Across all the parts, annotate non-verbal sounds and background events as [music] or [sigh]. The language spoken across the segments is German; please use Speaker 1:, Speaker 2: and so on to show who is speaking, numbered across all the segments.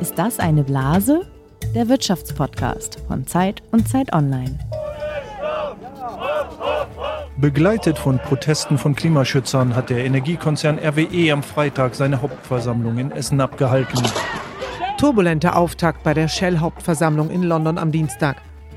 Speaker 1: Ist das eine Blase? Der Wirtschaftspodcast von Zeit und Zeit Online.
Speaker 2: Begleitet von Protesten von Klimaschützern hat der Energiekonzern RWE am Freitag seine Hauptversammlung in Essen abgehalten.
Speaker 3: Turbulenter Auftakt bei der Shell-Hauptversammlung in London am Dienstag.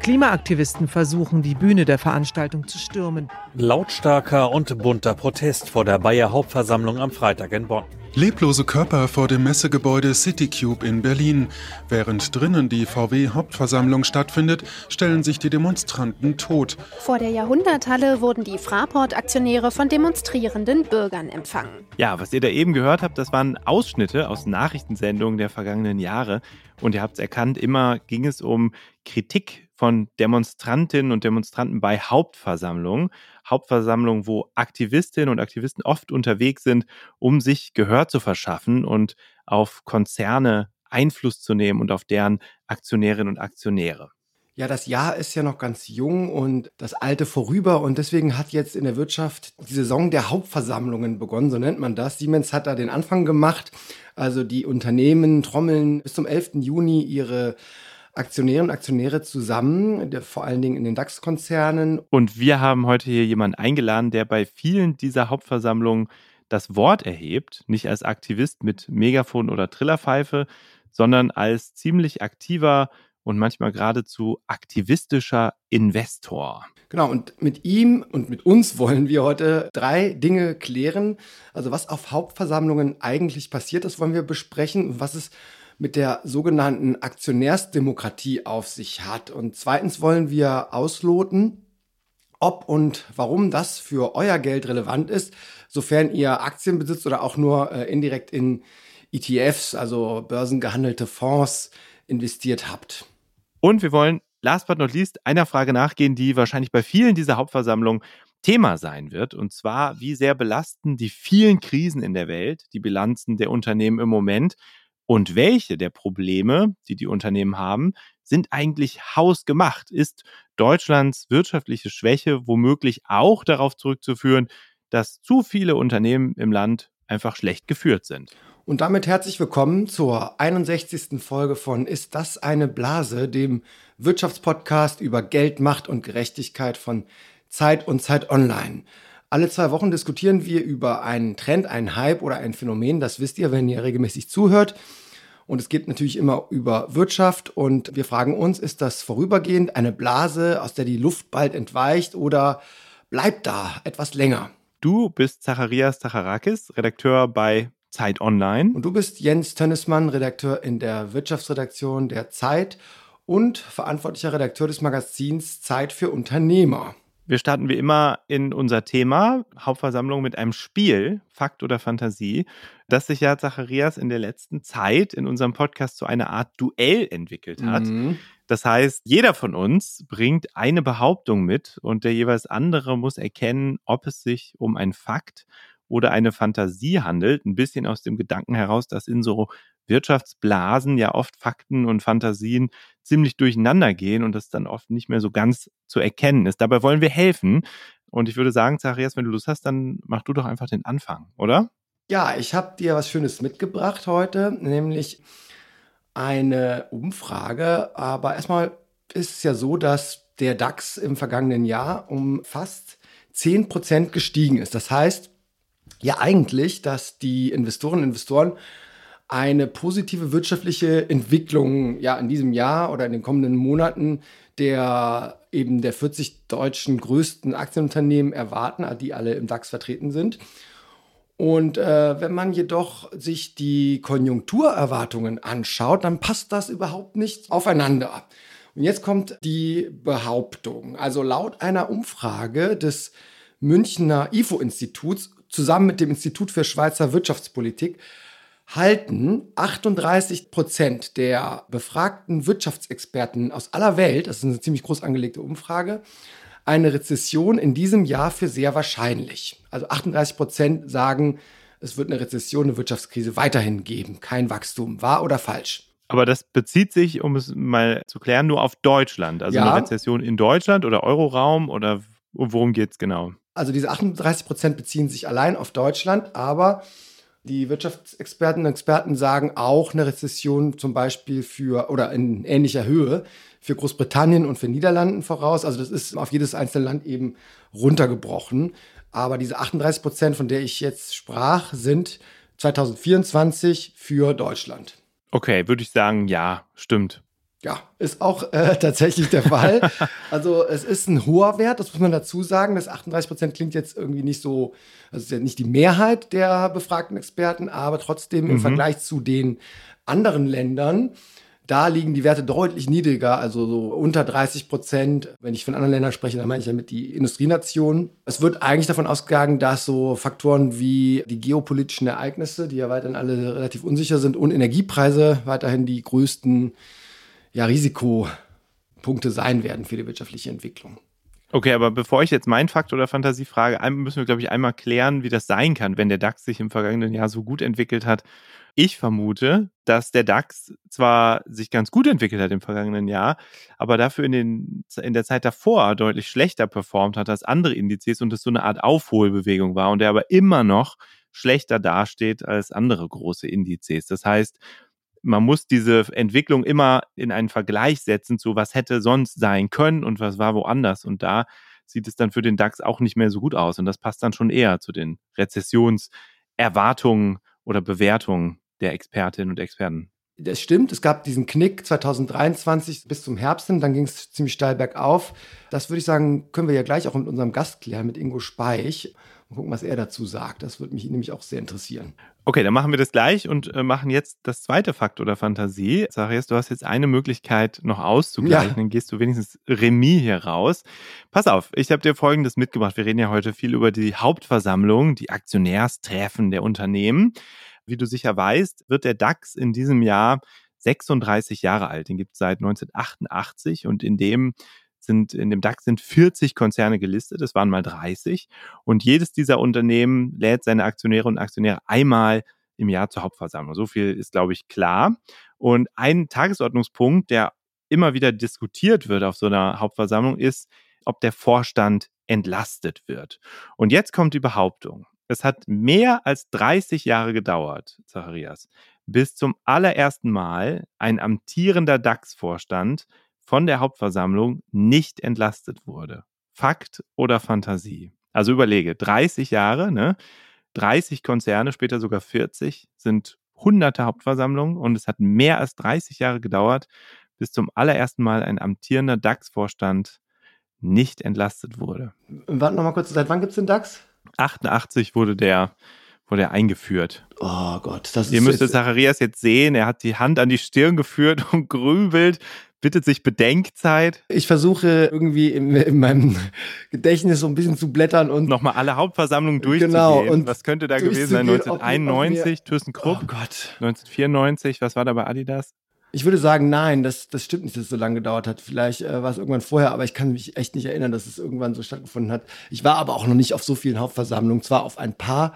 Speaker 3: Klimaaktivisten versuchen, die Bühne der Veranstaltung zu stürmen.
Speaker 4: Lautstarker und bunter Protest vor der Bayer Hauptversammlung am Freitag in Bonn.
Speaker 5: Leblose Körper vor dem Messegebäude CityCube in Berlin. Während drinnen die VW-Hauptversammlung stattfindet, stellen sich die Demonstranten tot.
Speaker 6: Vor der Jahrhunderthalle wurden die Fraport-Aktionäre von demonstrierenden Bürgern empfangen.
Speaker 7: Ja, was ihr da eben gehört habt, das waren Ausschnitte aus Nachrichtensendungen der vergangenen Jahre. Und ihr habt es erkannt, immer ging es um Kritik von Demonstrantinnen und Demonstranten bei Hauptversammlungen. Hauptversammlungen, wo Aktivistinnen und Aktivisten oft unterwegs sind, um sich Gehör zu verschaffen und auf Konzerne Einfluss zu nehmen und auf deren Aktionärinnen und Aktionäre.
Speaker 8: Ja, das Jahr ist ja noch ganz jung und das alte vorüber und deswegen hat jetzt in der Wirtschaft die Saison der Hauptversammlungen begonnen, so nennt man das. Siemens hat da den Anfang gemacht. Also die Unternehmen trommeln bis zum 11. Juni ihre Aktionäre und Aktionäre zusammen, vor allen Dingen in den DAX-Konzernen.
Speaker 7: Und wir haben heute hier jemanden eingeladen, der bei vielen dieser Hauptversammlungen das Wort erhebt, nicht als Aktivist mit Megafon oder Trillerpfeife, sondern als ziemlich aktiver und manchmal geradezu aktivistischer Investor.
Speaker 8: Genau, und mit ihm und mit uns [laughs] wollen wir heute drei Dinge klären. Also was auf Hauptversammlungen eigentlich passiert, das wollen wir besprechen. Was es mit der sogenannten Aktionärsdemokratie auf sich hat. Und zweitens wollen wir ausloten, ob und warum das für euer Geld relevant ist, sofern ihr Aktien besitzt oder auch nur äh, indirekt in ETFs, also börsengehandelte Fonds, investiert habt.
Speaker 7: Und wir wollen last but not least einer Frage nachgehen, die wahrscheinlich bei vielen dieser Hauptversammlungen Thema sein wird. Und zwar, wie sehr belasten die vielen Krisen in der Welt die Bilanzen der Unternehmen im Moment? Und welche der Probleme, die die Unternehmen haben, sind eigentlich hausgemacht? Ist Deutschlands wirtschaftliche Schwäche womöglich auch darauf zurückzuführen, dass zu viele Unternehmen im Land einfach schlecht geführt sind?
Speaker 8: Und damit herzlich willkommen zur 61. Folge von Ist das eine Blase, dem Wirtschaftspodcast über Geld, Macht und Gerechtigkeit von Zeit und Zeit Online. Alle zwei Wochen diskutieren wir über einen Trend, einen Hype oder ein Phänomen. Das wisst ihr, wenn ihr regelmäßig zuhört. Und es geht natürlich immer über Wirtschaft. Und wir fragen uns, ist das vorübergehend eine Blase, aus der die Luft bald entweicht oder bleibt da etwas länger?
Speaker 7: Du bist Zacharias Zacharakis, Redakteur bei Zeit Online.
Speaker 8: Und du bist Jens Tönnesmann, Redakteur in der Wirtschaftsredaktion der Zeit und verantwortlicher Redakteur des Magazins Zeit für Unternehmer.
Speaker 7: Wir starten wie immer in unser Thema Hauptversammlung mit einem Spiel, Fakt oder Fantasie, das sich ja Zacharias in der letzten Zeit in unserem Podcast zu einer Art Duell entwickelt hat. Mhm. Das heißt, jeder von uns bringt eine Behauptung mit und der jeweils andere muss erkennen, ob es sich um ein Fakt oder eine Fantasie handelt. Ein bisschen aus dem Gedanken heraus, dass in so Wirtschaftsblasen ja oft Fakten und Fantasien ziemlich durcheinander gehen und das dann oft nicht mehr so ganz zu erkennen ist. Dabei wollen wir helfen. Und ich würde sagen, Zacharias, wenn du Lust hast, dann mach du doch einfach den Anfang, oder?
Speaker 8: Ja, ich habe dir was Schönes mitgebracht heute, nämlich eine Umfrage. Aber erstmal ist es ja so, dass der DAX im vergangenen Jahr um fast 10% gestiegen ist. Das heißt ja eigentlich, dass die Investorinnen und Investoren eine positive wirtschaftliche Entwicklung ja in diesem Jahr oder in den kommenden Monaten der eben der 40 deutschen größten Aktienunternehmen erwarten, die alle im DAX vertreten sind. Und äh, wenn man jedoch sich die Konjunkturerwartungen anschaut, dann passt das überhaupt nicht aufeinander. Und jetzt kommt die Behauptung. Also laut einer Umfrage des Münchner IFO-Instituts zusammen mit dem Institut für Schweizer Wirtschaftspolitik halten 38 Prozent der befragten Wirtschaftsexperten aus aller Welt, das ist eine ziemlich groß angelegte Umfrage, eine Rezession in diesem Jahr für sehr wahrscheinlich. Also 38 Prozent sagen, es wird eine Rezession, eine Wirtschaftskrise weiterhin geben. Kein Wachstum. Wahr oder falsch?
Speaker 7: Aber das bezieht sich, um es mal zu klären, nur auf Deutschland. Also ja. eine Rezession in Deutschland oder Euroraum oder worum geht es genau?
Speaker 8: Also diese 38 Prozent beziehen sich allein auf Deutschland, aber Die Wirtschaftsexperten und Experten sagen auch eine Rezession zum Beispiel für oder in ähnlicher Höhe für Großbritannien und für Niederlanden voraus. Also das ist auf jedes einzelne Land eben runtergebrochen. Aber diese 38 Prozent, von der ich jetzt sprach, sind 2024 für Deutschland.
Speaker 7: Okay, würde ich sagen, ja, stimmt.
Speaker 8: Ja, ist auch äh, [laughs] tatsächlich der Fall. also es ist ein hoher Wert, das muss man dazu sagen. Das 38 Prozent klingt jetzt irgendwie nicht so, das ist ja nicht die Mehrheit der befragten Experten, aber trotzdem mhm. im Vergleich zu den anderen Ländern da liegen die Werte deutlich niedriger, also so unter 30 Prozent. Wenn ich von anderen Ländern spreche, dann meine ich damit die Industrienationen. Es wird eigentlich davon ausgegangen, dass so Faktoren wie die geopolitischen Ereignisse, die ja weiterhin alle relativ unsicher sind, und Energiepreise weiterhin die größten ja, Risikopunkte sein werden für die wirtschaftliche Entwicklung.
Speaker 7: Okay, aber bevor ich jetzt mein Fakt oder Fantasie frage, müssen wir, glaube ich, einmal klären, wie das sein kann, wenn der DAX sich im vergangenen Jahr so gut entwickelt hat ich vermute, dass der DAX zwar sich ganz gut entwickelt hat im vergangenen Jahr, aber dafür in, den, in der Zeit davor deutlich schlechter performt hat als andere Indizes und es so eine Art Aufholbewegung war und der aber immer noch schlechter dasteht als andere große Indizes. Das heißt, man muss diese Entwicklung immer in einen Vergleich setzen zu, was hätte sonst sein können und was war woanders. Und da sieht es dann für den DAX auch nicht mehr so gut aus. Und das passt dann schon eher zu den Rezessionserwartungen oder Bewertungen der Expertinnen und Experten.
Speaker 8: Das stimmt, es gab diesen Knick 2023 bis zum Herbst hin, dann ging es ziemlich steil bergauf. Das würde ich sagen, können wir ja gleich auch mit unserem Gast klären, mit Ingo Speich. Und gucken, was er dazu sagt. Das würde mich nämlich auch sehr interessieren.
Speaker 7: Okay, dann machen wir das gleich und äh, machen jetzt das zweite Fakt oder Fantasie. Sarias, du hast jetzt eine Möglichkeit noch auszugleichen, ja. dann gehst du wenigstens Remis hier raus. Pass auf, ich habe dir Folgendes mitgebracht. Wir reden ja heute viel über die Hauptversammlung, die Aktionärstreffen der Unternehmen. Wie du sicher weißt, wird der DAX in diesem Jahr 36 Jahre alt. Den gibt es seit 1988 und in dem sind, in dem DAX sind 40 Konzerne gelistet. Es waren mal 30. Und jedes dieser Unternehmen lädt seine Aktionäre und Aktionäre einmal im Jahr zur Hauptversammlung. So viel ist, glaube ich, klar. Und ein Tagesordnungspunkt, der immer wieder diskutiert wird auf so einer Hauptversammlung, ist, ob der Vorstand entlastet wird. Und jetzt kommt die Behauptung. Es hat mehr als 30 Jahre gedauert, Zacharias, bis zum allerersten Mal ein amtierender DAX-Vorstand von der Hauptversammlung nicht entlastet wurde. Fakt oder Fantasie? Also überlege, 30 Jahre, ne? 30 Konzerne, später sogar 40, sind hunderte Hauptversammlungen und es hat mehr als 30 Jahre gedauert, bis zum allerersten Mal ein amtierender DAX-Vorstand nicht entlastet wurde.
Speaker 8: Warte nochmal kurz, seit wann gibt es den DAX?
Speaker 7: 88 wurde der, wurde er eingeführt.
Speaker 8: Oh Gott, das
Speaker 7: ist. Ihr müsstet Zacharias jetzt sehen, er hat die Hand an die Stirn geführt und grübelt, bittet sich Bedenkzeit.
Speaker 8: Ich versuche irgendwie in, in, meinem [laughs] Gedächtnis so ein bisschen zu blättern und
Speaker 7: nochmal alle Hauptversammlungen durchzugehen. Genau, und was könnte da gewesen sein? 1991, ThyssenKrupp. Oh Gott. 1994, was war da bei Adidas?
Speaker 8: Ich würde sagen, nein, das, das stimmt nicht, dass es so lange gedauert hat. Vielleicht äh, war es irgendwann vorher, aber ich kann mich echt nicht erinnern, dass es irgendwann so stattgefunden hat. Ich war aber auch noch nicht auf so vielen Hauptversammlungen, zwar auf ein paar.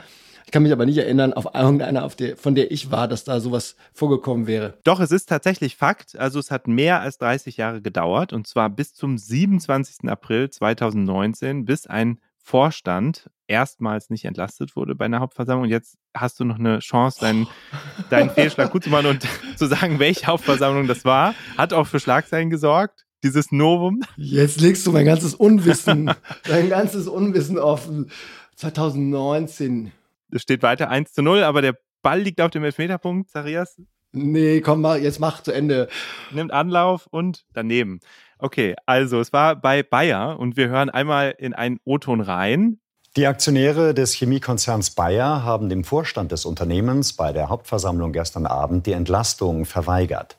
Speaker 8: Ich kann mich aber nicht erinnern, auf irgendeiner, auf der, von der ich war, dass da sowas vorgekommen wäre.
Speaker 7: Doch, es ist tatsächlich Fakt. Also es hat mehr als 30 Jahre gedauert und zwar bis zum 27. April 2019, bis ein Vorstand erstmals nicht entlastet wurde bei einer Hauptversammlung. Und jetzt hast du noch eine Chance, deinen, [laughs] deinen Fehlschlag gut zu machen und [laughs] zu sagen, welche Hauptversammlung das war. Hat auch für Schlagzeilen gesorgt, dieses Novum.
Speaker 8: Jetzt legst du mein ganzes Unwissen, [laughs] dein ganzes Unwissen offen. 2019.
Speaker 7: Es steht weiter 1 zu 0, aber der Ball liegt auf dem Elfmeterpunkt, Zarias.
Speaker 8: Nee, komm mal, jetzt mach zu Ende.
Speaker 7: Nimmt Anlauf und daneben. Okay, also es war bei Bayer und wir hören einmal in einen O-Ton rein.
Speaker 9: Die Aktionäre des Chemiekonzerns Bayer haben dem Vorstand des Unternehmens bei der Hauptversammlung gestern Abend die Entlastung verweigert.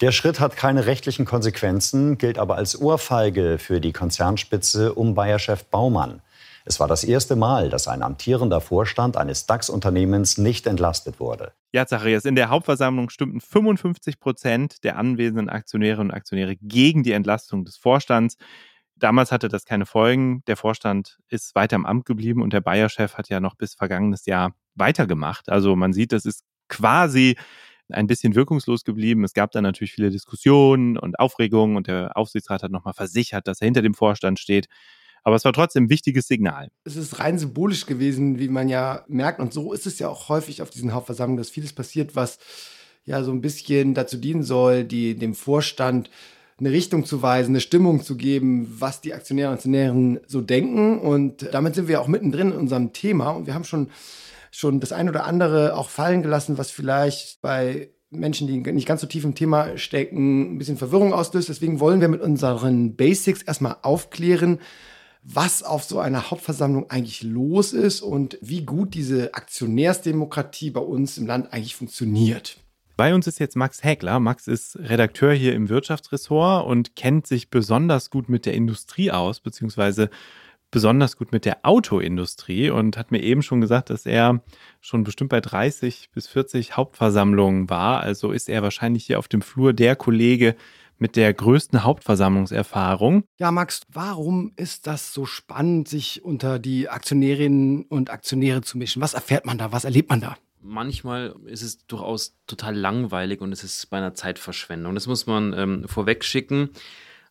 Speaker 9: Der Schritt hat keine rechtlichen Konsequenzen, gilt aber als Ohrfeige für die Konzernspitze um Bayer-Chef Baumann. Es war das erste Mal, dass ein amtierender Vorstand eines DAX-Unternehmens nicht entlastet wurde.
Speaker 7: Ja, Zacharias, in der Hauptversammlung stimmten 55 Prozent der anwesenden Aktionäre und Aktionäre gegen die Entlastung des Vorstands. Damals hatte das keine Folgen. Der Vorstand ist weiter im Amt geblieben und der Bayer-Chef hat ja noch bis vergangenes Jahr weitergemacht. Also man sieht, das ist quasi ein bisschen wirkungslos geblieben. Es gab dann natürlich viele Diskussionen und Aufregungen und der Aufsichtsrat hat nochmal versichert, dass er hinter dem Vorstand steht. Aber es war trotzdem ein wichtiges Signal.
Speaker 8: Es ist rein symbolisch gewesen, wie man ja merkt. Und so ist es ja auch häufig auf diesen Hauptversammlungen, dass vieles passiert, was ja so ein bisschen dazu dienen soll, die, dem Vorstand eine Richtung zu weisen, eine Stimmung zu geben, was die Aktionäre und Aktionärinnen so denken. Und damit sind wir auch mittendrin in unserem Thema. Und wir haben schon, schon das ein oder andere auch fallen gelassen, was vielleicht bei Menschen, die nicht ganz so tief im Thema stecken, ein bisschen Verwirrung auslöst. Deswegen wollen wir mit unseren Basics erstmal aufklären, was auf so einer Hauptversammlung eigentlich los ist und wie gut diese Aktionärsdemokratie bei uns im Land eigentlich funktioniert.
Speaker 7: Bei uns ist jetzt Max Häkler. Max ist Redakteur hier im Wirtschaftsressort und kennt sich besonders gut mit der Industrie aus, beziehungsweise besonders gut mit der Autoindustrie und hat mir eben schon gesagt, dass er schon bestimmt bei 30 bis 40 Hauptversammlungen war. Also ist er wahrscheinlich hier auf dem Flur der Kollege mit der größten Hauptversammlungserfahrung.
Speaker 8: Ja, Max, warum ist das so spannend, sich unter die Aktionärinnen und Aktionäre zu mischen? Was erfährt man da? Was erlebt man da?
Speaker 10: manchmal ist es durchaus total langweilig und es ist bei einer Zeitverschwendung. Das muss man ähm, vorweg schicken,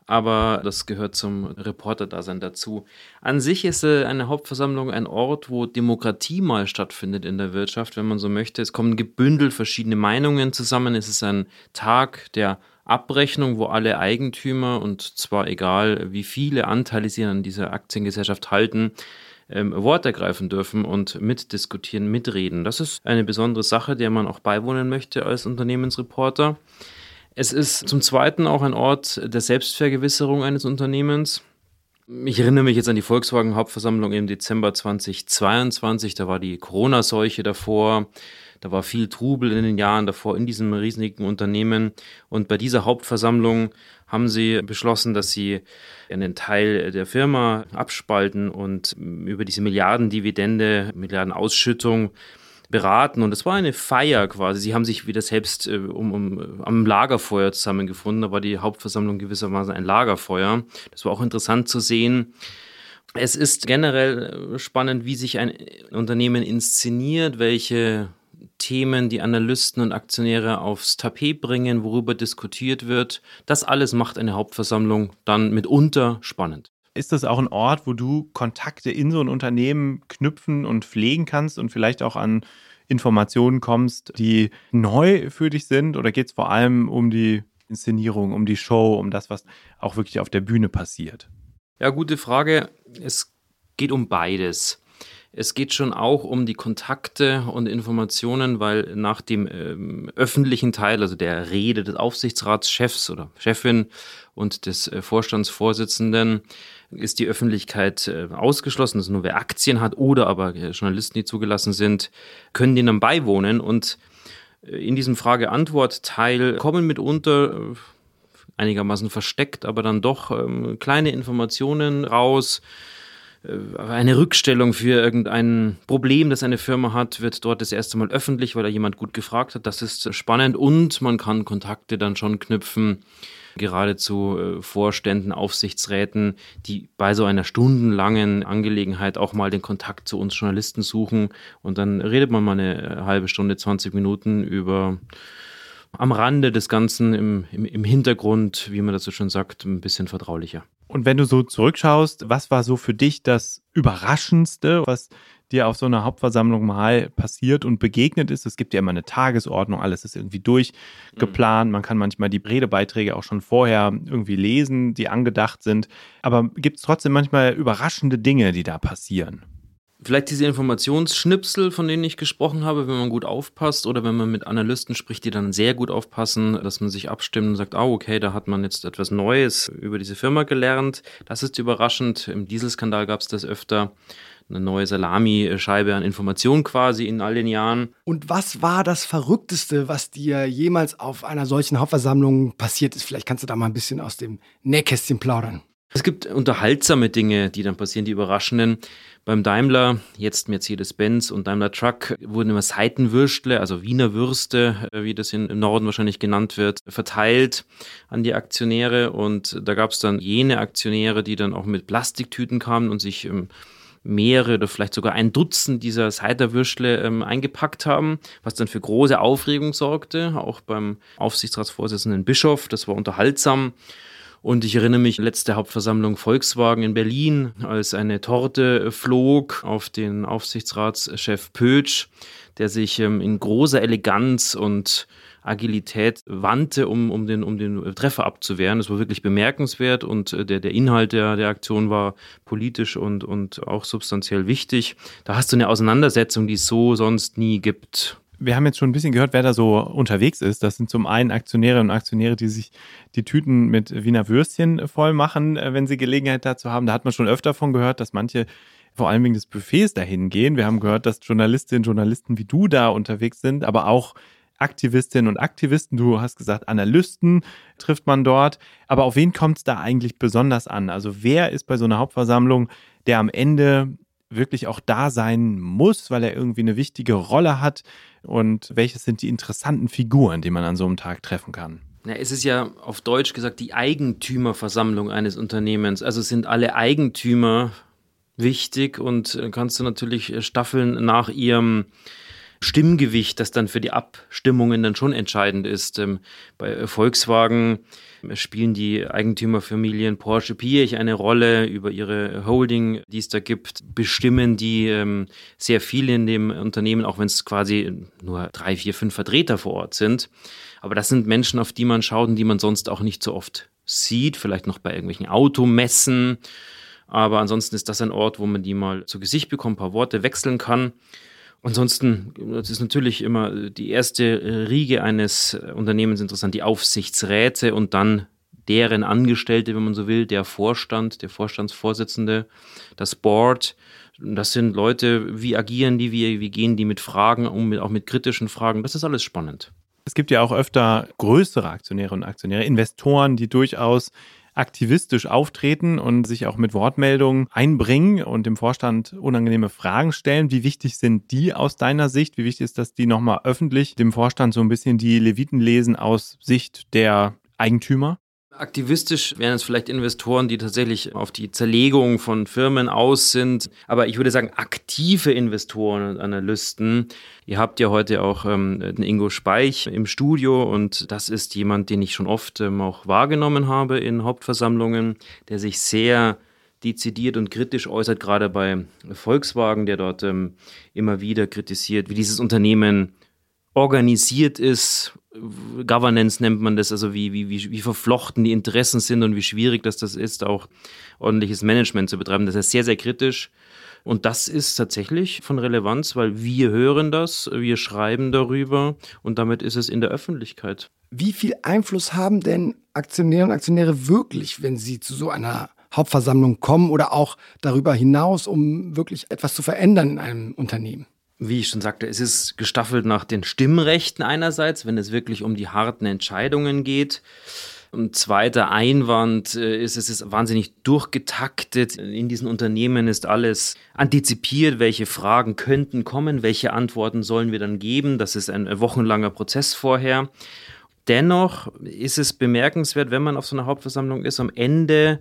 Speaker 10: aber das gehört zum Reporter-Dasein dazu. An sich ist äh, eine Hauptversammlung ein Ort, wo Demokratie mal stattfindet in der Wirtschaft, wenn man so möchte. Es kommen gebündelt verschiedene Meinungen zusammen. Es ist ein Tag der Abrechnung, wo alle Eigentümer und zwar egal, wie viele Anteile sie an dieser Aktiengesellschaft halten, ähm, Wort ergreifen dürfen und mitdiskutieren, mitreden. Das ist eine besondere Sache, der man auch beiwohnen möchte als Unternehmensreporter. Es ist zum Zweiten auch ein Ort der Selbstvergewisserung eines Unternehmens. Ich erinnere mich jetzt an die Volkswagen-Hauptversammlung im Dezember 2022. Da war die Corona-Seuche davor. Da war viel Trubel in den Jahren davor in diesem riesigen Unternehmen. Und bei dieser Hauptversammlung haben sie beschlossen, dass sie einen Teil der Firma abspalten und über diese Milliardendividende, Milliardenausschüttung beraten. Und es war eine Feier quasi. Sie haben sich wieder selbst äh, um, um, am Lagerfeuer zusammengefunden. Da war die Hauptversammlung gewissermaßen ein Lagerfeuer. Das war auch interessant zu sehen. Es ist generell spannend, wie sich ein Unternehmen inszeniert, welche Themen die Analysten und Aktionäre aufs Tapet bringen, worüber diskutiert wird. Das alles macht eine Hauptversammlung dann mitunter spannend.
Speaker 7: Ist das auch ein Ort, wo du Kontakte in so ein Unternehmen knüpfen und pflegen kannst und vielleicht auch an Informationen kommst, die neu für dich sind? Oder geht es vor allem um die Inszenierung, um die Show, um das, was auch wirklich auf der Bühne passiert?
Speaker 10: Ja, gute Frage. Es geht um beides. Es geht schon auch um die Kontakte und Informationen, weil nach dem ähm, öffentlichen Teil, also der Rede des Aufsichtsratschefs oder Chefin und des äh, Vorstandsvorsitzenden, ist die Öffentlichkeit äh, ausgeschlossen. Also nur wer Aktien hat oder aber äh, Journalisten, die zugelassen sind, können denen beiwohnen. Und äh, in diesem Frage-Antwort-Teil kommen mitunter äh, einigermaßen versteckt, aber dann doch ähm, kleine Informationen raus eine Rückstellung für irgendein Problem, das eine Firma hat, wird dort das erste Mal öffentlich, weil da jemand gut gefragt hat. Das ist spannend und man kann Kontakte dann schon knüpfen, gerade zu äh, Vorständen, Aufsichtsräten, die bei so einer stundenlangen Angelegenheit auch mal den Kontakt zu uns Journalisten suchen und dann redet man mal eine halbe Stunde, 20 Minuten über am Rande des Ganzen, im, im, im Hintergrund, wie man so schon sagt, ein bisschen vertraulicher.
Speaker 7: Und wenn du so zurückschaust, was war so für dich das Überraschendste, was dir auf so einer Hauptversammlung mal passiert und begegnet ist? Es gibt ja immer eine Tagesordnung, alles ist irgendwie durchgeplant. Man kann manchmal die Redebeiträge auch schon vorher irgendwie lesen, die angedacht sind. Aber gibt es trotzdem manchmal überraschende Dinge, die da passieren?
Speaker 10: Vielleicht diese Informationsschnipsel, von denen ich gesprochen habe, wenn man gut aufpasst oder wenn man mit Analysten spricht, die dann sehr gut aufpassen, dass man sich abstimmt und sagt, oh, okay, da hat man jetzt etwas Neues über diese Firma gelernt. Das ist überraschend. Im Dieselskandal gab es das öfter. Eine neue Salamischeibe an Informationen quasi in all den Jahren.
Speaker 8: Und was war das Verrückteste, was dir jemals auf einer solchen Hauptversammlung passiert ist? Vielleicht kannst du da mal ein bisschen aus dem Nähkästchen plaudern.
Speaker 10: Es gibt unterhaltsame Dinge, die dann passieren, die überraschenden. Beim Daimler, jetzt Mercedes-Benz und Daimler Truck wurden immer Seitenwürstle, also Wiener Würste, äh, wie das im Norden wahrscheinlich genannt wird, verteilt an die Aktionäre. Und da gab es dann jene Aktionäre, die dann auch mit Plastiktüten kamen und sich ähm, mehrere oder vielleicht sogar ein Dutzend dieser Ciderwürstle ähm, eingepackt haben, was dann für große Aufregung sorgte, auch beim Aufsichtsratsvorsitzenden Bischof. Das war unterhaltsam. Und ich erinnere mich, letzte Hauptversammlung Volkswagen in Berlin, als eine Torte flog auf den Aufsichtsratschef Pötsch, der sich ähm, in großer Eleganz und Agilität wandte, um, um, den, um den Treffer abzuwehren. Das war wirklich bemerkenswert und äh, der, der Inhalt der, der Aktion war politisch und, und auch substanziell wichtig. Da hast du eine Auseinandersetzung, die es so sonst nie gibt
Speaker 7: wir haben jetzt schon ein bisschen gehört, wer da so unterwegs ist. Das sind zum einen Aktionäre und Aktionäre, die sich die Tüten mit Wiener Würstchen voll machen, äh, wenn sie Gelegenheit dazu haben. Da hat man schon öfter von gehört, dass manche vor allem wegen des Buffets dahin gehen. Wir haben gehört, dass Journalistinnen und Journalisten wie du da unterwegs sind, aber auch Aktivistinnen und Aktivisten. Du hast gesagt, Analysten trifft man dort. Aber auf wen kommt es da eigentlich besonders an? Also wer ist bei so einer Hauptversammlung, der am Ende wirklich auch da sein muss, weil er irgendwie eine wichtige Rolle hat? Und welches sind die interessanten Figuren, die man an so einem Tag treffen kann?
Speaker 10: Na, es ist ja auf Deutsch gesagt die Eigentümerversammlung eines Unternehmens. Also sind alle Eigentümer wichtig und äh, kannst du natürlich äh, staffeln nach ihrem Stimmgewicht, das dann für die Abstimmungen dann schon entscheidend ist. Ähm, bei Volkswagen spielen die Eigentümerfamilien Porsche Piech eine Rolle über ihre Holding, die es da gibt, bestimmen die ähm, sehr viel in dem Unternehmen, auch wenn es quasi nur drei, vier, fünf Vertreter vor Ort sind. Aber das sind Menschen, auf die man schaut und die man sonst auch nicht so oft sieht, vielleicht noch bei irgendwelchen Automessen. Aber ansonsten ist das ein Ort, wo man die mal zu Gesicht bekommt, ein paar Worte wechseln kann. Ansonsten, das ist natürlich immer die erste Riege eines Unternehmens interessant, die Aufsichtsräte und dann deren Angestellte, wenn man so will, der Vorstand, der Vorstandsvorsitzende, das Board. Das sind Leute, wie agieren die, wie, wie gehen die mit Fragen um, auch mit kritischen Fragen. Das ist alles spannend.
Speaker 7: Es gibt ja auch öfter größere Aktionäre und Aktionäre, Investoren, die durchaus aktivistisch auftreten und sich auch mit Wortmeldungen einbringen und dem Vorstand unangenehme Fragen stellen. Wie wichtig sind die aus deiner Sicht? Wie wichtig ist, dass die nochmal öffentlich dem Vorstand so ein bisschen die Leviten lesen aus Sicht der Eigentümer?
Speaker 10: Aktivistisch wären es vielleicht Investoren, die tatsächlich auf die Zerlegung von Firmen aus sind. Aber ich würde sagen, aktive Investoren und Analysten. Ihr habt ja heute auch ähm, den Ingo Speich im Studio und das ist jemand, den ich schon oft ähm, auch wahrgenommen habe in Hauptversammlungen, der sich sehr dezidiert und kritisch äußert, gerade bei Volkswagen, der dort ähm, immer wieder kritisiert, wie dieses Unternehmen organisiert ist. Governance nennt man das, also wie, wie, wie, verflochten die Interessen sind und wie schwierig das, das ist, auch ordentliches Management zu betreiben. Das ist sehr, sehr kritisch. Und das ist tatsächlich von Relevanz, weil wir hören das, wir schreiben darüber und damit ist es in der Öffentlichkeit.
Speaker 8: Wie viel Einfluss haben denn Aktionäre und Aktionäre wirklich, wenn sie zu so einer Hauptversammlung kommen oder auch darüber hinaus, um wirklich etwas zu verändern in einem Unternehmen?
Speaker 10: Wie ich schon sagte, es ist gestaffelt nach den Stimmrechten einerseits, wenn es wirklich um die harten Entscheidungen geht. Ein zweiter Einwand äh, ist, es ist wahnsinnig durchgetaktet. In diesen Unternehmen ist alles antizipiert, welche Fragen könnten kommen, welche Antworten sollen wir dann geben. Das ist ein wochenlanger Prozess vorher. Dennoch ist es bemerkenswert, wenn man auf so einer Hauptversammlung ist, am Ende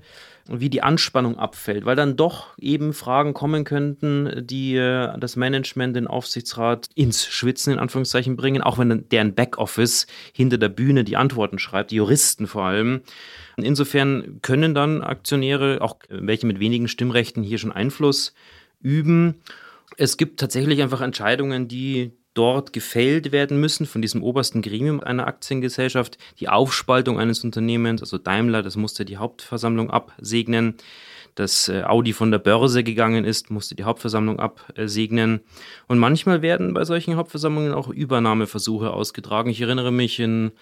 Speaker 10: wie die Anspannung abfällt, weil dann doch eben Fragen kommen könnten, die äh, das Management, den Aufsichtsrat ins Schwitzen in Anführungszeichen bringen, auch wenn deren Backoffice hinter der Bühne die Antworten schreibt, die Juristen vor allem. Insofern können dann Aktionäre, auch welche mit wenigen Stimmrechten, hier schon Einfluss üben. Es gibt tatsächlich einfach Entscheidungen, die dort gefällt werden müssen von diesem obersten Gremium einer Aktiengesellschaft. Die Aufspaltung eines Unternehmens, also Daimler, das musste die Hauptversammlung absegnen. Dass äh, Audi von der Börse gegangen ist, musste die Hauptversammlung absegnen. Und manchmal werden bei solchen Hauptversammlungen auch Übernahmeversuche ausgetragen. Ich erinnere mich in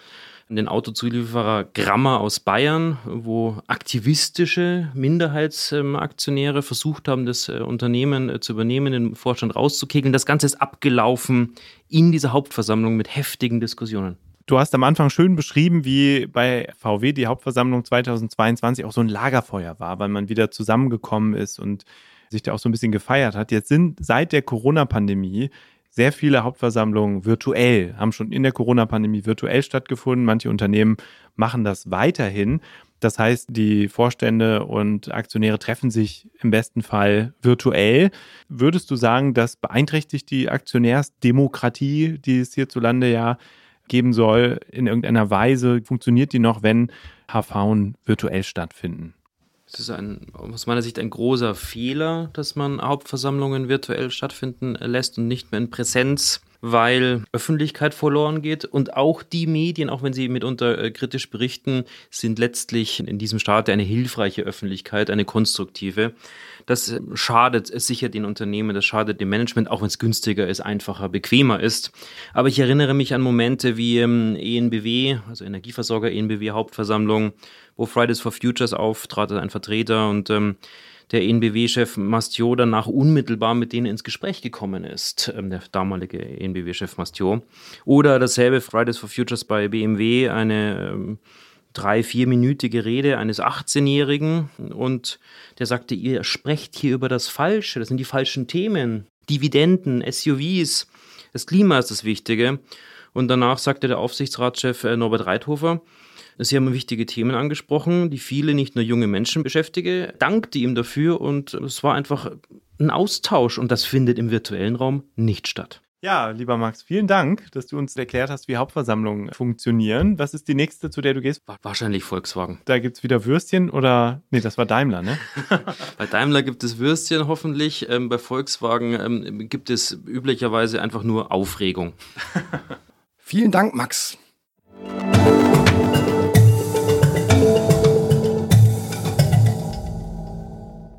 Speaker 10: den Autozulieferer Grammer aus Bayern, wo aktivistische Minderheitsaktionäre versucht haben, das äh, Unternehmen äh, zu übernehmen, den Vorstand rauszukegeln. Das Ganze ist abgelaufen in dieser Hauptversammlung mit heftigen Diskussionen.
Speaker 7: Du hast am Anfang schön beschrieben, wie bei VW die Hauptversammlung 2022 auch so ein Lagerfeuer war, weil man wieder zusammengekommen ist und sich da auch so ein bisschen gefeiert hat. Jetzt sind seit der Corona-Pandemie sehr viele Hauptversammlungen virtuell, haben schon in der Corona-Pandemie virtuell stattgefunden. Manche Unternehmen machen das weiterhin. Das heißt, die Vorstände und Aktionäre treffen sich im besten Fall virtuell. Würdest du sagen, das beeinträchtigt die Aktionärsdemokratie, die es hierzulande ja geben soll in irgendeiner Weise. Funktioniert die noch, wenn HV virtuell stattfinden?
Speaker 10: Es ist ein, aus meiner Sicht ein großer Fehler, dass man Hauptversammlungen virtuell stattfinden lässt und nicht mehr in Präsenz weil Öffentlichkeit verloren geht und auch die Medien, auch wenn sie mitunter äh, kritisch berichten, sind letztlich in diesem Staat eine hilfreiche Öffentlichkeit, eine konstruktive. Das äh, schadet sicher den Unternehmen, das schadet dem Management, auch wenn es günstiger ist, einfacher, bequemer ist. Aber ich erinnere mich an Momente wie ähm, ENBW, also Energieversorger ENBW Hauptversammlung, wo Fridays for Futures auftrat, ein Vertreter und ähm, der ENBW-Chef Mastiot danach unmittelbar mit denen ins Gespräch gekommen ist, ähm, der damalige ENBW-Chef Mastiot. Oder dasselbe Fridays for Futures bei BMW, eine ähm, drei-, vierminütige Rede eines 18-Jährigen und der sagte, ihr sprecht hier über das Falsche, das sind die falschen Themen, Dividenden, SUVs, das Klima ist das Wichtige. Und danach sagte der Aufsichtsratschef äh, Norbert Reithofer, Sie haben wichtige Themen angesprochen, die viele, nicht nur junge Menschen beschäftigen. Dankte ihm dafür und es war einfach ein Austausch und das findet im virtuellen Raum nicht statt.
Speaker 7: Ja, lieber Max, vielen Dank, dass du uns erklärt hast, wie Hauptversammlungen funktionieren. Was ist die nächste, zu der du gehst?
Speaker 10: Wahrscheinlich Volkswagen.
Speaker 7: Da gibt es wieder Würstchen oder. Nee, das war Daimler, ne? [laughs]
Speaker 10: bei Daimler gibt es Würstchen hoffentlich. Ähm, bei Volkswagen ähm, gibt es üblicherweise einfach nur Aufregung. [laughs]
Speaker 8: vielen Dank, Max.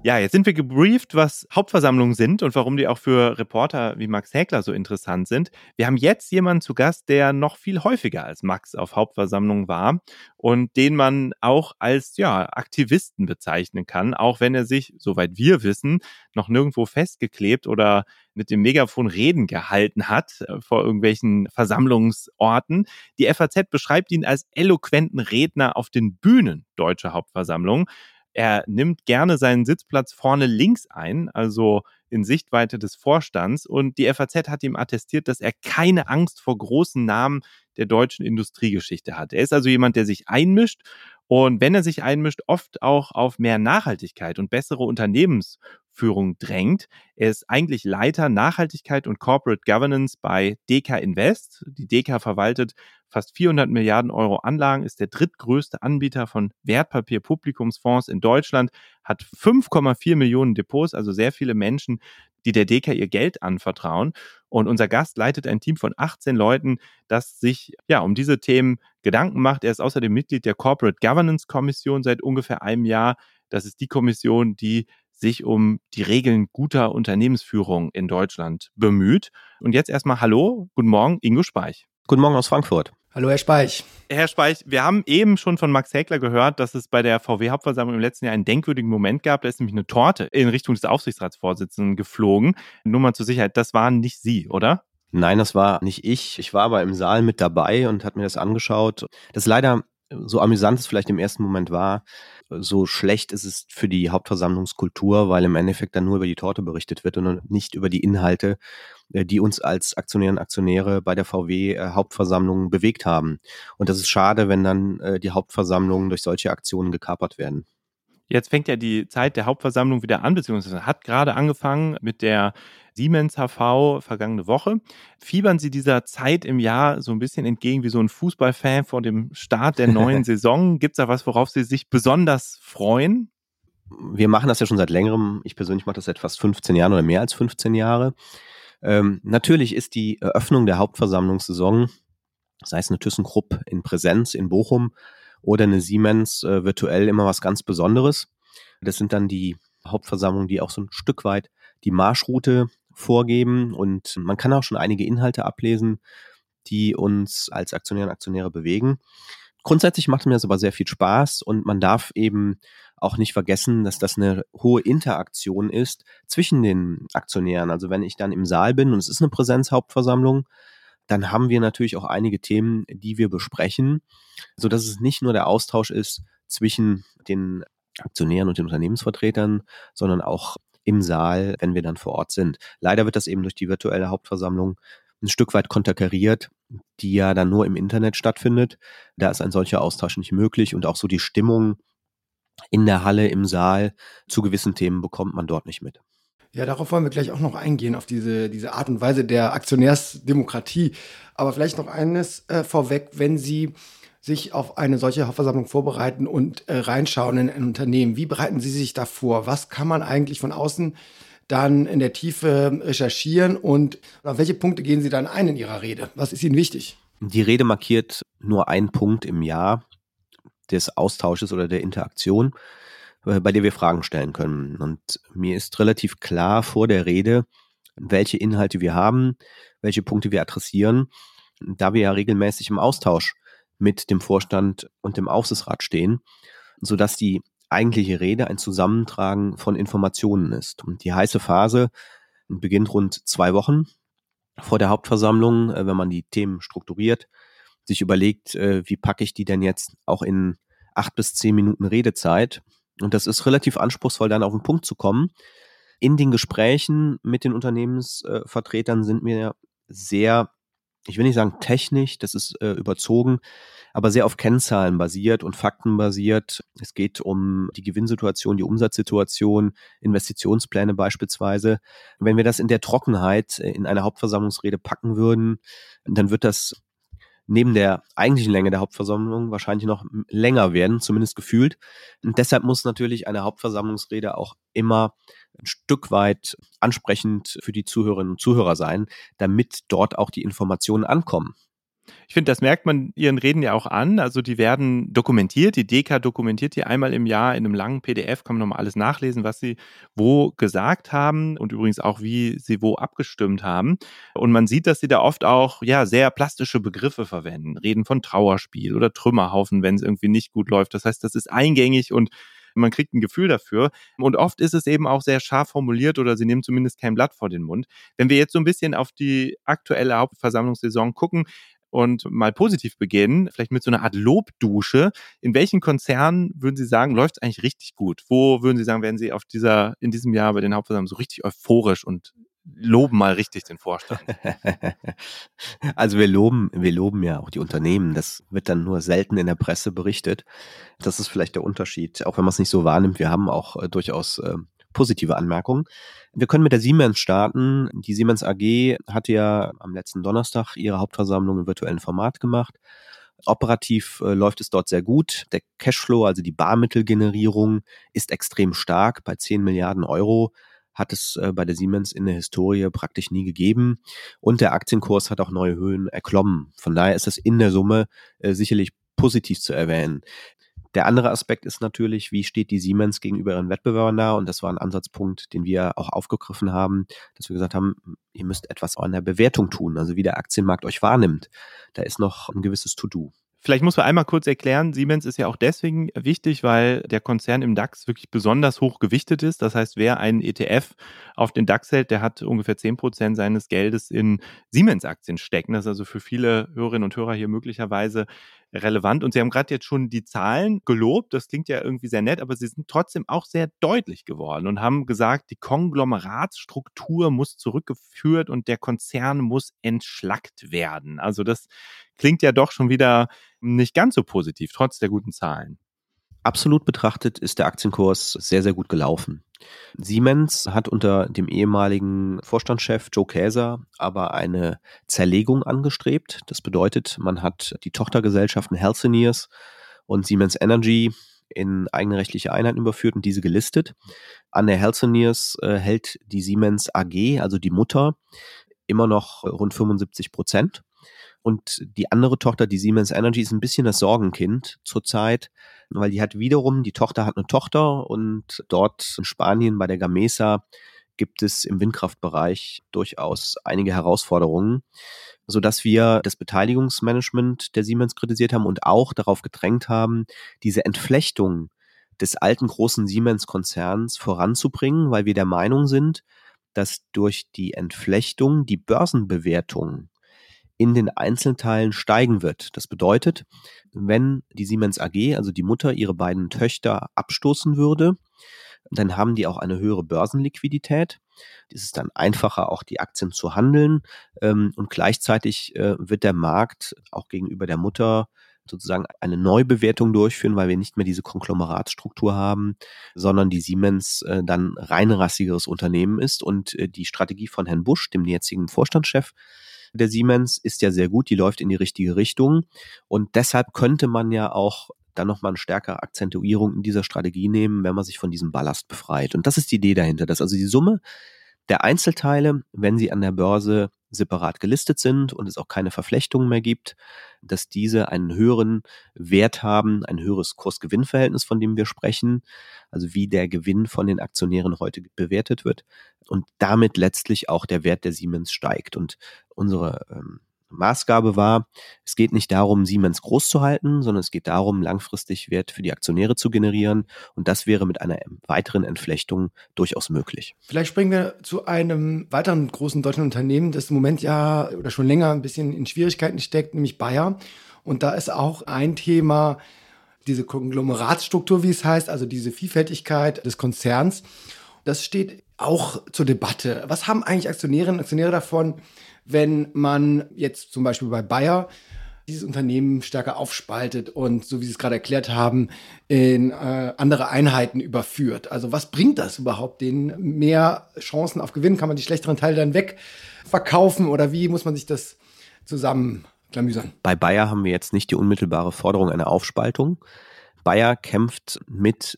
Speaker 7: Ja, jetzt sind wir gebrieft, was Hauptversammlungen sind und warum die auch für Reporter wie Max Häkler so interessant sind. Wir haben jetzt jemanden zu Gast, der noch viel häufiger als Max auf Hauptversammlungen war und den man auch als ja, Aktivisten bezeichnen kann, auch wenn er sich, soweit wir wissen, noch nirgendwo festgeklebt oder mit dem Megafon Reden gehalten hat äh, vor irgendwelchen Versammlungsorten. Die FAZ beschreibt ihn als eloquenten Redner auf den Bühnen deutscher Hauptversammlungen. Er nimmt gerne seinen Sitzplatz vorne links ein, also in Sichtweite des Vorstands. Und die FAZ hat ihm attestiert, dass er keine Angst vor großen Namen der deutschen Industriegeschichte hat. Er ist also jemand, der sich einmischt und wenn er sich einmischt, oft auch auf mehr Nachhaltigkeit und bessere Unternehmensführung drängt. Er ist eigentlich Leiter Nachhaltigkeit und Corporate Governance bei DK Invest. Die DK verwaltet fast 400 Milliarden Euro Anlagen, ist der drittgrößte Anbieter von Wertpapierpublikumsfonds in Deutschland, hat 5,4 Millionen Depots, also sehr viele Menschen, die der DK ihr Geld anvertrauen. Und unser Gast leitet ein Team von 18 Leuten, das sich ja um diese Themen Gedanken macht. Er ist außerdem Mitglied der Corporate Governance Kommission seit ungefähr einem Jahr. Das ist die Kommission, die sich um die Regeln guter Unternehmensführung in Deutschland bemüht. Und jetzt erstmal Hallo, guten Morgen, Ingo Speich.
Speaker 11: Guten Morgen aus Frankfurt.
Speaker 8: Hallo, Herr Speich.
Speaker 7: Herr Speich, wir haben eben schon von Max Häkler gehört, dass es bei der VW-Hauptversammlung im letzten Jahr einen denkwürdigen Moment gab. Da ist nämlich eine Torte in Richtung des Aufsichtsratsvorsitzenden geflogen. Nur mal zur Sicherheit, das waren nicht Sie, oder?
Speaker 11: Nein, das war nicht ich. Ich war aber im Saal mit dabei und hat mir das angeschaut. Das ist leider so amüsant es vielleicht im ersten Moment war, so schlecht ist es für die Hauptversammlungskultur, weil im Endeffekt dann nur über die Torte berichtet wird und nicht über die Inhalte, äh, die uns als Aktionärinnen und Aktionäre bei der VW äh, Hauptversammlung bewegt haben. Und das ist schade, wenn dann äh, die Hauptversammlungen durch solche Aktionen gekapert werden.
Speaker 7: Jetzt fängt ja die Zeit der Hauptversammlung wieder an, beziehungsweise hat gerade angefangen mit der Siemens HV vergangene Woche. Fiebern Sie dieser Zeit im Jahr so ein bisschen entgegen wie so ein Fußballfan vor dem Start der neuen [laughs] Saison? Gibt es da was, worauf Sie sich besonders freuen?
Speaker 11: Wir machen das ja schon seit längerem. Ich persönlich mache das seit fast 15 Jahren oder mehr als 15 Jahre. Ähm, natürlich ist die Eröffnung der Hauptversammlungssaison, sei es eine ThyssenKrupp in Präsenz in Bochum oder eine Siemens äh, virtuell immer was ganz Besonderes. Das sind dann die Hauptversammlungen, die auch so ein Stück weit die Marschroute vorgeben und man kann auch schon einige Inhalte ablesen, die uns als Aktionäre und Aktionäre bewegen. Grundsätzlich macht mir das aber sehr viel Spaß und man darf eben auch nicht vergessen, dass das eine hohe Interaktion ist zwischen den Aktionären. Also wenn ich dann im Saal bin und es ist eine Präsenzhauptversammlung, dann haben wir natürlich auch einige Themen, die wir besprechen, so dass es nicht nur der Austausch ist zwischen den Aktionären und den Unternehmensvertretern, sondern auch im Saal, wenn wir dann vor Ort sind. Leider wird das eben durch die virtuelle Hauptversammlung ein Stück weit konterkariert, die ja dann nur im Internet stattfindet. Da ist ein solcher Austausch nicht möglich und auch so die Stimmung in der Halle, im Saal zu gewissen Themen bekommt man dort nicht mit.
Speaker 8: Ja, darauf wollen wir gleich auch noch eingehen, auf diese, diese Art und Weise der Aktionärsdemokratie. Aber vielleicht noch eines äh, vorweg, wenn Sie sich auf eine solche Hauptversammlung vorbereiten und äh, reinschauen in ein Unternehmen. Wie bereiten Sie sich da vor? Was kann man eigentlich von außen dann in der Tiefe recherchieren und auf welche Punkte gehen Sie dann ein in Ihrer Rede? Was ist Ihnen wichtig?
Speaker 11: Die Rede markiert nur einen Punkt im Jahr des Austausches oder der Interaktion, bei der wir Fragen stellen können. Und mir ist relativ klar vor der Rede, welche Inhalte wir haben, welche Punkte wir adressieren, da wir ja regelmäßig im Austausch mit dem Vorstand und dem Aufsichtsrat stehen, sodass die eigentliche Rede ein Zusammentragen von Informationen ist. Und die heiße Phase beginnt rund zwei Wochen vor der Hauptversammlung, äh, wenn man die Themen strukturiert, sich überlegt, äh, wie packe ich die denn jetzt auch in acht bis zehn Minuten Redezeit. Und das ist relativ anspruchsvoll, dann auf den Punkt zu kommen. In den Gesprächen mit den Unternehmensvertretern sind wir sehr ich will nicht sagen technisch, das ist äh, überzogen, aber sehr auf Kennzahlen basiert und Fakten basiert. Es geht um die Gewinnsituation, die Umsatzsituation, Investitionspläne beispielsweise. Wenn wir das in der Trockenheit äh, in eine Hauptversammlungsrede packen würden, dann wird das neben der eigentlichen Länge der Hauptversammlung wahrscheinlich noch länger werden, zumindest gefühlt. Und deshalb muss natürlich eine Hauptversammlungsrede auch immer ein Stück weit ansprechend für die Zuhörerinnen und Zuhörer sein, damit dort auch die Informationen ankommen.
Speaker 7: Ich finde, das merkt man Ihren Reden ja auch an. Also die werden dokumentiert. Die DK dokumentiert die einmal im Jahr in einem langen PDF. Kann man nochmal alles nachlesen, was sie wo gesagt haben und übrigens auch, wie sie wo abgestimmt haben. Und man sieht, dass sie da oft auch ja sehr plastische Begriffe verwenden. Reden von Trauerspiel oder Trümmerhaufen, wenn es irgendwie nicht gut läuft. Das heißt, das ist eingängig und man kriegt ein Gefühl dafür. Und oft ist es eben auch sehr scharf formuliert oder sie nehmen zumindest kein Blatt vor den Mund. Wenn wir jetzt so ein bisschen auf die aktuelle Hauptversammlungssaison gucken, und mal positiv beginnen, vielleicht mit so einer Art Lobdusche. In welchen Konzernen würden Sie sagen, läuft es eigentlich richtig gut? Wo würden Sie sagen, werden Sie auf dieser, in diesem Jahr bei den Hauptversammlungen so richtig euphorisch und loben mal richtig den Vorstand. [laughs]
Speaker 11: Also wir loben, wir loben ja auch die Unternehmen. Das wird dann nur selten in der Presse berichtet. Das ist vielleicht der Unterschied, auch wenn man es nicht so wahrnimmt. Wir haben auch äh, durchaus äh, positive Anmerkungen. Wir können mit der Siemens starten. Die Siemens AG hatte ja am letzten Donnerstag ihre Hauptversammlung im virtuellen Format gemacht. Operativ äh, läuft es dort sehr gut. Der Cashflow, also die Barmittelgenerierung, ist extrem stark bei 10 Milliarden Euro hat es äh, bei der Siemens in der Historie praktisch nie gegeben. Und der Aktienkurs hat auch neue Höhen erklommen. Von daher ist es in der Summe äh, sicherlich positiv zu erwähnen. Der andere Aspekt ist natürlich, wie steht die Siemens gegenüber ihren Wettbewerbern da? Und das war ein Ansatzpunkt, den wir auch aufgegriffen haben, dass wir gesagt haben, ihr müsst etwas an der Bewertung tun, also wie der Aktienmarkt euch wahrnimmt. Da ist noch ein gewisses To-Do.
Speaker 7: Vielleicht muss man einmal kurz erklären, Siemens ist ja auch deswegen wichtig, weil der Konzern im DAX wirklich besonders hoch gewichtet ist. Das heißt, wer einen ETF auf den DAX hält, der hat ungefähr zehn Prozent seines Geldes in Siemens-Aktien stecken. Das ist also für viele Hörerinnen und Hörer hier möglicherweise relevant. Und Sie haben gerade jetzt schon die Zahlen gelobt. Das klingt ja irgendwie sehr nett, aber sie sind trotzdem auch sehr deutlich geworden und haben gesagt, die Konglomeratsstruktur muss zurückgeführt und der Konzern muss entschlackt werden. Also das klingt ja doch schon wieder nicht ganz so positiv, trotz der guten Zahlen.
Speaker 11: Absolut betrachtet ist der Aktienkurs sehr, sehr gut gelaufen. Siemens hat unter dem ehemaligen Vorstandschef Joe Käser aber eine Zerlegung angestrebt. Das bedeutet, man hat die Tochtergesellschaften Healthineers und Siemens Energy in eigene rechtliche Einheiten überführt und diese gelistet. An der Healthineers äh, hält die Siemens AG, also die Mutter, immer noch rund 75 Prozent. Und die andere Tochter, die Siemens Energy, ist ein bisschen das Sorgenkind zurzeit, weil die hat wiederum, die Tochter hat eine Tochter und dort in Spanien bei der Gamesa gibt es im Windkraftbereich durchaus einige Herausforderungen, so dass wir das Beteiligungsmanagement der Siemens kritisiert haben und auch darauf gedrängt haben, diese Entflechtung des alten großen Siemens-Konzerns voranzubringen, weil wir der Meinung sind, dass durch die Entflechtung die Börsenbewertung in den Einzelteilen steigen wird. Das bedeutet, wenn die Siemens AG, also die Mutter, ihre beiden Töchter abstoßen würde, dann haben die auch eine höhere Börsenliquidität. Es ist dann einfacher, auch die Aktien zu handeln. Ähm, und gleichzeitig äh, wird der Markt auch gegenüber der Mutter sozusagen eine Neubewertung durchführen, weil wir nicht mehr diese Konglomeratsstruktur haben, sondern die Siemens äh, dann reinrassigeres Unternehmen ist. Und äh, die Strategie von Herrn Busch, dem jetzigen Vorstandschef der Siemens, ist ja sehr gut, die läuft in die richtige Richtung. Und deshalb könnte man ja auch dann nochmal eine stärkere Akzentuierung in dieser Strategie nehmen, wenn man sich von diesem Ballast befreit. Und das ist die Idee dahinter, dass also die Summe der Einzelteile, wenn sie an der Börse separat gelistet sind und es auch keine Verflechtungen mehr gibt, dass diese einen höheren Wert haben, ein höheres Kurs-Gewinn-Verhältnis, von dem wir sprechen, also wie der Gewinn von den Aktionären heute bewertet wird und damit letztlich auch der Wert der Siemens steigt. Und unsere ähm, Maßgabe war, es geht nicht darum, Siemens groß zu halten, sondern es geht darum, langfristig Wert für die Aktionäre zu generieren. Und das wäre mit einer weiteren Entflechtung durchaus möglich.
Speaker 8: Vielleicht springen wir zu einem weiteren großen deutschen Unternehmen, das im Moment ja oder schon länger ein bisschen in Schwierigkeiten steckt, nämlich Bayer. Und da ist auch ein Thema, diese Konglomeratsstruktur, wie es heißt, also diese Vielfältigkeit des Konzerns. Das steht auch zur Debatte. Was haben eigentlich Aktionärinnen und Aktionäre davon, wenn man jetzt zum Beispiel bei Bayer dieses Unternehmen stärker aufspaltet und, so wie Sie es gerade erklärt haben, in äh, andere Einheiten überführt. Also was bringt das überhaupt? Den mehr Chancen auf Gewinn? Kann man die schlechteren Teile dann wegverkaufen oder wie muss man sich das zusammenklamüsern?
Speaker 11: Bei Bayer haben wir jetzt nicht die unmittelbare Forderung einer Aufspaltung. Bayer kämpft mit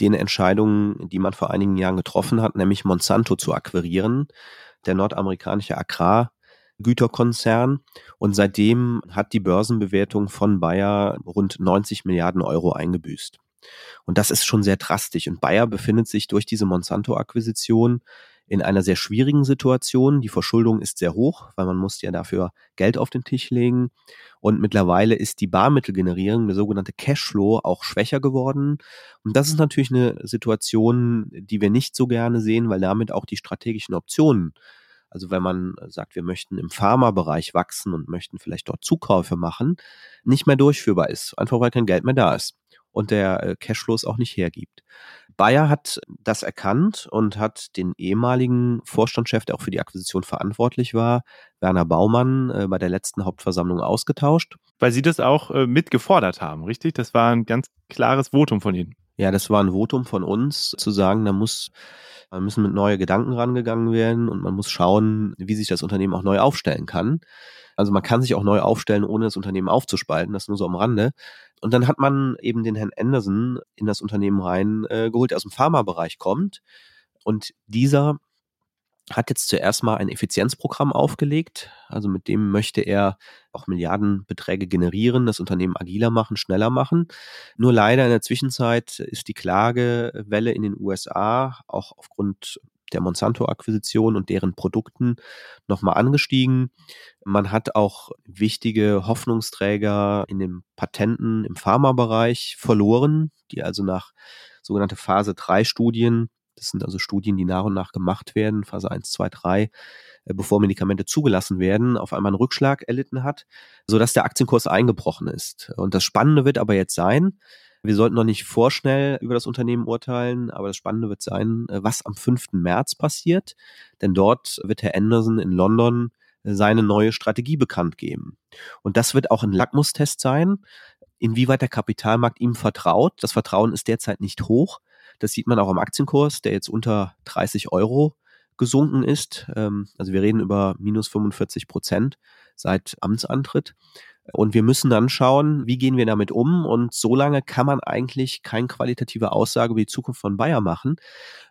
Speaker 11: den Entscheidungen, die man vor einigen Jahren getroffen hat, nämlich Monsanto zu akquirieren. Der nordamerikanische Agrar Güterkonzern. Und seitdem hat die Börsenbewertung von Bayer rund 90 Milliarden Euro eingebüßt. Und das ist schon sehr drastisch. Und Bayer befindet sich durch diese Monsanto-Akquisition in einer sehr schwierigen Situation. Die Verschuldung ist sehr hoch, weil man muss ja dafür Geld auf den Tisch legen. Und mittlerweile ist die Barmittelgenerierung, der sogenannte Cashflow, auch schwächer geworden. Und das ist natürlich eine Situation, die wir nicht so gerne sehen, weil damit auch die strategischen Optionen also wenn man sagt, wir möchten im Pharmabereich wachsen und möchten vielleicht dort Zukäufe machen, nicht mehr durchführbar ist, einfach weil kein Geld mehr da ist und der äh, Cashflow es auch nicht hergibt. Bayer hat das erkannt und hat den ehemaligen Vorstandschef, der auch für die Akquisition verantwortlich war, Werner Baumann, äh, bei der letzten Hauptversammlung ausgetauscht.
Speaker 7: Weil Sie das auch äh, mitgefordert haben, richtig? Das war ein ganz klares Votum von Ihnen.
Speaker 11: Ja, das war ein Votum von uns, zu sagen, da muss, man müssen mit neue Gedanken rangegangen werden und man muss schauen, wie sich das Unternehmen auch neu aufstellen kann. Also man kann sich auch neu aufstellen, ohne das Unternehmen aufzuspalten, das nur so am Rande. Und dann hat man eben den Herrn Anderson in das Unternehmen reingeholt, äh, der aus dem Pharmabereich kommt. Und dieser hat jetzt zuerst mal ein Effizienzprogramm aufgelegt. Also mit dem möchte er auch Milliardenbeträge generieren, das Unternehmen agiler machen, schneller machen. Nur leider in der Zwischenzeit ist die Klagewelle in den USA auch aufgrund der Monsanto-Akquisition und deren Produkten nochmal angestiegen. Man hat auch wichtige Hoffnungsträger in den Patenten im Pharmabereich verloren, die also nach sogenannte Phase 3 Studien das sind also Studien, die nach und nach gemacht werden, Phase 1, 2, 3, bevor Medikamente zugelassen werden, auf einmal einen Rückschlag erlitten hat, sodass der Aktienkurs eingebrochen ist. Und das Spannende wird aber jetzt sein, wir sollten noch nicht vorschnell über das Unternehmen urteilen, aber das Spannende wird sein, äh, was am 5. März passiert. Denn dort wird Herr Anderson in London äh, seine neue Strategie bekannt geben. Und das wird auch ein Lackmustest sein, inwieweit der Kapitalmarkt ihm vertraut. Das Vertrauen ist derzeit nicht hoch. Das sieht man auch am Aktienkurs, der jetzt unter 30 Euro gesunken ist. Ähm, also wir reden über minus 45 Prozent seit Amtsantritt. Und wir müssen dann schauen, wie gehen wir damit um. Und so lange kann man eigentlich keine qualitative Aussage über die Zukunft von Bayer machen.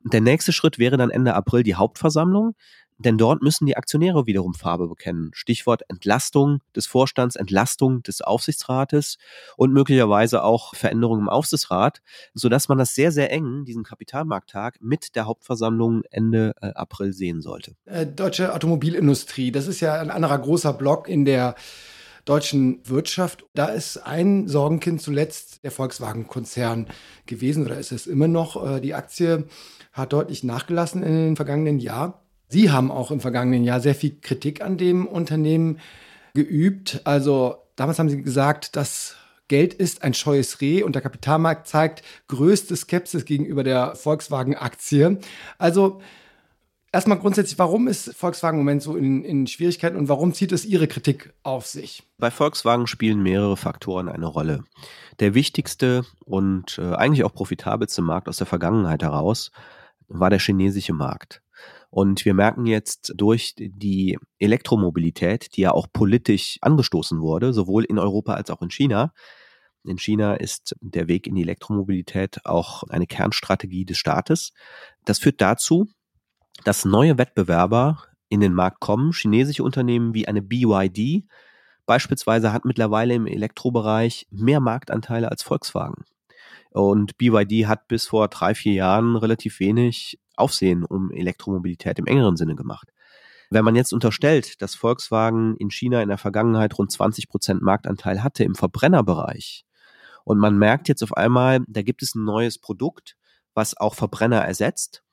Speaker 11: Der nächste Schritt wäre dann Ende April die Hauptversammlung. Denn dort müssen die Aktionäre wiederum Farbe bekennen. Stichwort Entlastung des Vorstands, Entlastung des Aufsichtsrates und möglicherweise auch Veränderungen im Aufsichtsrat, sodass man das sehr, sehr eng, diesen Kapitalmarkttag, mit der Hauptversammlung Ende äh, April sehen sollte.
Speaker 8: Äh, deutsche Automobilindustrie, das ist ja ein anderer großer Block in der deutschen Wirtschaft. Da ist ein Sorgenkind zuletzt der Volkswagen-Konzern gewesen oder ist es immer noch. Äh, die Aktie hat deutlich nachgelassen in den vergangenen Jahren. Sie haben auch im vergangenen Jahr sehr viel Kritik an dem Unternehmen geübt. Also damals haben Sie gesagt, dass Geld ist ein scheues Reh und der Kapitalmarkt zeigt größte Skepsis gegenüber der Volkswagen-Aktie. Also Erstmal grundsätzlich, warum ist Volkswagen im Moment so in, in Schwierigkeiten und warum zieht es Ihre Kritik auf sich?
Speaker 11: Bei Volkswagen spielen mehrere Faktoren eine Rolle. Der wichtigste und äh, eigentlich auch profitabelste Markt aus der Vergangenheit heraus war der chinesische Markt. Und wir merken jetzt durch die Elektromobilität, die ja auch politisch angestoßen wurde, sowohl in Europa als auch in China. In China ist der Weg in die Elektromobilität auch eine Kernstrategie des Staates. Das führt dazu, dass neue Wettbewerber in den Markt kommen. Chinesische Unternehmen wie eine BYD beispielsweise hat mittlerweile im Elektrobereich mehr Marktanteile als Volkswagen. Und BYD hat bis vor drei, vier Jahren relativ wenig Aufsehen um Elektromobilität im engeren Sinne gemacht. Wenn man jetzt unterstellt, dass Volkswagen in China in der Vergangenheit rund 20 Prozent Marktanteil hatte im Verbrennerbereich und man merkt jetzt auf einmal, da gibt es ein neues Produkt, was auch Verbrenner ersetzt,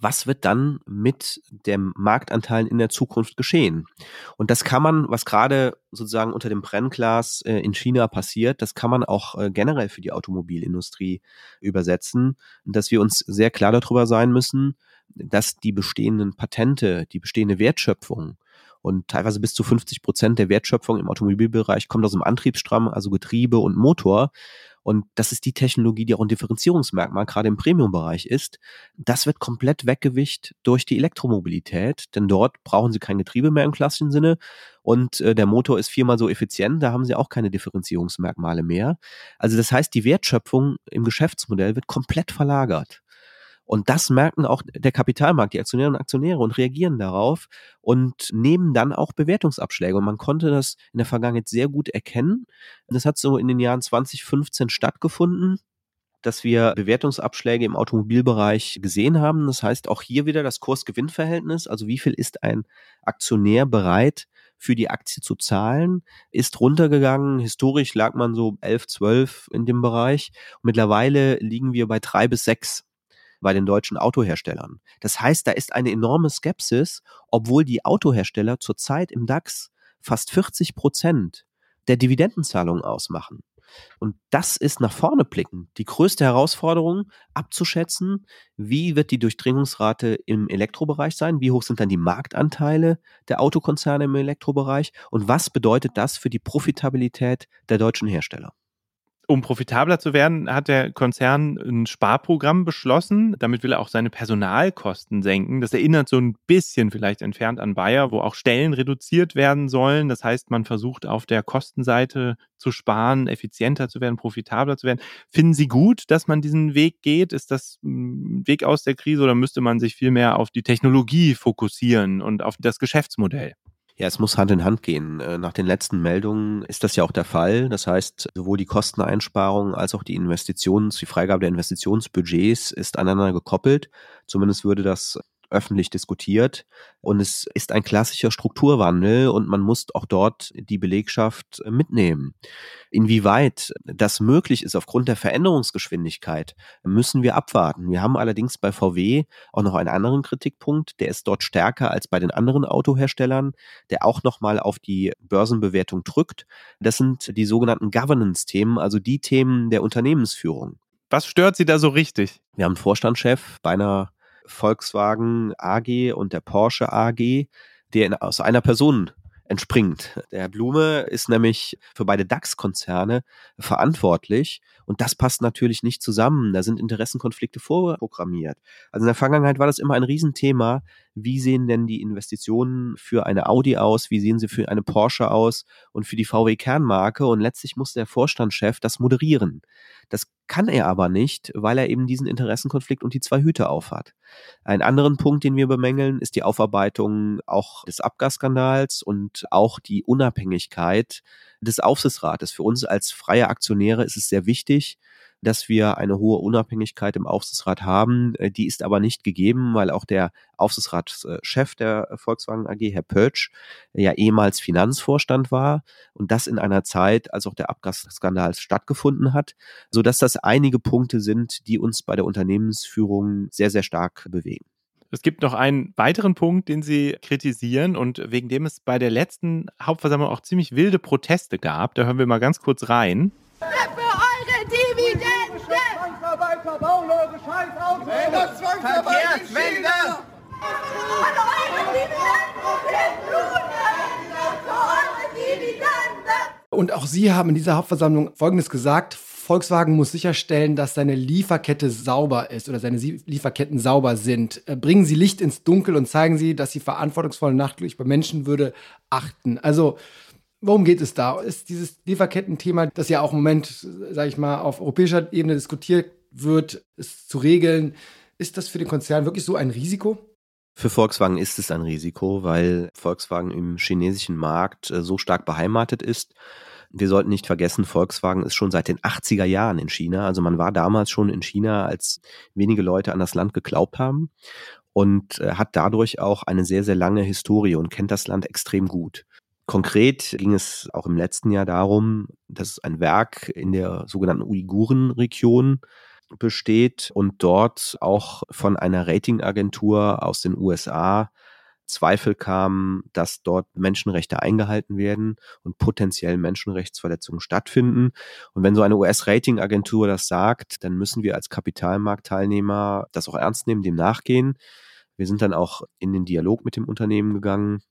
Speaker 11: was wird dann mit dem Marktanteil in der Zukunft geschehen? Und das kann man, was gerade sozusagen unter dem Brennglas äh, in China passiert, das kann man auch äh, generell für die Automobilindustrie übersetzen, dass wir uns sehr klar darüber sein müssen, dass die bestehenden Patente, die bestehende Wertschöpfung und teilweise bis zu 50 Prozent der Wertschöpfung im Automobilbereich kommt aus dem Antriebsstramm, also Getriebe und Motor. Und das ist die Technologie, die auch ein Differenzierungsmerkmal gerade im Premium-Bereich ist. Das wird komplett weggewicht durch die Elektromobilität, denn dort brauchen sie kein Getriebe mehr im klassischen Sinne und äh, der Motor ist viermal so effizient, da haben sie auch keine Differenzierungsmerkmale mehr. Also das heißt, die Wertschöpfung im Geschäftsmodell wird komplett verlagert. Und das merken auch der Kapitalmarkt, die Aktionärinnen und Aktionäre und reagieren darauf und nehmen dann auch Bewertungsabschläge. Und man konnte das in der Vergangenheit sehr gut erkennen. Das hat so in den Jahren 2015 stattgefunden dass wir Bewertungsabschläge im Automobilbereich gesehen haben. Das heißt auch hier wieder das Kurs-Gewinn-Verhältnis. Also wie viel ist ein Aktionär bereit, für die Aktie zu zahlen, ist runtergegangen. Historisch lag man so 11, 12 in dem Bereich. Mittlerweile liegen wir bei drei bis sechs bei den deutschen Autoherstellern. Das heißt, da ist eine enorme Skepsis, obwohl die Autohersteller zurzeit im DAX fast 40 Prozent der Dividendenzahlungen ausmachen. Und das ist nach vorne blicken die größte Herausforderung, abzuschätzen, wie wird die Durchdringungsrate im Elektrobereich sein, wie hoch sind dann die Marktanteile der Autokonzerne im Elektrobereich und was bedeutet das für die Profitabilität der deutschen Hersteller
Speaker 7: um profitabler zu werden, hat der Konzern ein Sparprogramm beschlossen. Damit will er auch seine Personalkosten senken. Das erinnert so ein bisschen vielleicht entfernt an Bayer, wo auch Stellen reduziert werden sollen. Das heißt, man versucht auf der Kostenseite zu sparen, effizienter zu werden, profitabler zu werden. Finden Sie gut, dass man diesen Weg geht? Ist das ein Weg aus der Krise oder müsste man sich viel mehr auf die Technologie fokussieren und auf das Geschäftsmodell?
Speaker 11: Ja, es muss Hand in Hand gehen. Äh, nach den letzten Meldungen ist das ja auch der Fall. Das heißt, sowohl die Kosteneinsparung als auch die Investitions, die Freigabe der Investitionsbudgets ist aneinander gekoppelt. Zumindest würde das öffentlich diskutiert. Und es ist ein klassischer Strukturwandel und man muss auch dort die Belegschaft mitnehmen. Inwieweit das möglich ist aufgrund der Veränderungsgeschwindigkeit, müssen wir abwarten. Wir haben allerdings bei VW auch noch einen anderen Kritikpunkt, der ist dort stärker als bei den anderen Autoherstellern, der auch nochmal auf die Börsenbewertung drückt. Das sind die sogenannten Governance-Themen, also die Themen der Unternehmensführung.
Speaker 7: Was stört Sie da so richtig?
Speaker 11: Wir haben einen Vorstandschef bei einer Volkswagen AG und der Porsche AG, der in, aus einer Person entspringt. Der Herr Blume ist nämlich für beide DAX-Konzerne verantwortlich und das passt natürlich nicht zusammen. Da sind Interessenkonflikte vorprogrammiert. Also in der Vergangenheit war das immer ein Riesenthema. Wie sehen denn die Investitionen für eine Audi aus? Wie sehen sie für eine Porsche aus und für die VW-Kernmarke? Und letztlich muss der Vorstandschef das moderieren. Das kann er aber nicht, weil er eben diesen Interessenkonflikt und die zwei Hüte aufhat. Ein anderen Punkt, den wir bemängeln, ist die Aufarbeitung auch des Abgasskandals und auch die Unabhängigkeit des Aufsichtsrates. Für uns als freie Aktionäre ist es sehr wichtig, dass wir eine hohe Unabhängigkeit im Aufsichtsrat haben. Äh, die ist aber nicht gegeben, weil auch der Aufsichtsratschef der Volkswagen AG, Herr Pötsch, ja ehemals Finanzvorstand war und das in einer Zeit, als auch der Abgasskandal stattgefunden hat, so dass das einige Punkte sind, die uns bei der Unternehmensführung sehr, sehr stark bewegen.
Speaker 7: Es gibt noch einen weiteren Punkt, den Sie kritisieren und wegen dem es bei der letzten Hauptversammlung auch ziemlich wilde Proteste gab. Da hören wir mal ganz kurz rein.
Speaker 12: Zwangsarbeiter!
Speaker 8: Und auch Sie haben in dieser Hauptversammlung Folgendes gesagt. Volkswagen muss sicherstellen, dass seine Lieferkette sauber ist oder seine Lieferketten sauber sind. Äh, bringen Sie Licht ins Dunkel und zeigen Sie, dass Sie verantwortungsvoll nachtlich bei Menschenwürde achten. Also, worum geht es da? Ist dieses Lieferkettenthema, das ja auch im Moment, sage ich mal, auf europäischer Ebene diskutiert wird, es zu regeln, ist das für den Konzern wirklich so ein Risiko?
Speaker 11: Für Volkswagen ist es ein Risiko, weil Volkswagen im chinesischen Markt äh, so stark beheimatet ist. Wir sollten nicht vergessen, Volkswagen ist schon seit den 80er Jahren in China. Also man war damals schon in China, als wenige Leute an das Land geglaubt haben und äh, hat dadurch auch eine sehr, sehr lange Historie und kennt das Land extrem gut. Konkret ging es auch im letzten Jahr darum, dass ein Werk in der sogenannten Uiguren-Region besteht und dort auch von einer Ratingagentur aus den USA Zweifel kamen, dass dort Menschenrechte eingehalten werden und potenziell Menschenrechtsverletzungen stattfinden. Und wenn so eine US-Ratingagentur das sagt, dann müssen wir als Kapitalmarktteilnehmer das auch ernst nehmen, dem nachgehen. Wir sind dann auch in den Dialog mit dem Unternehmen gegangen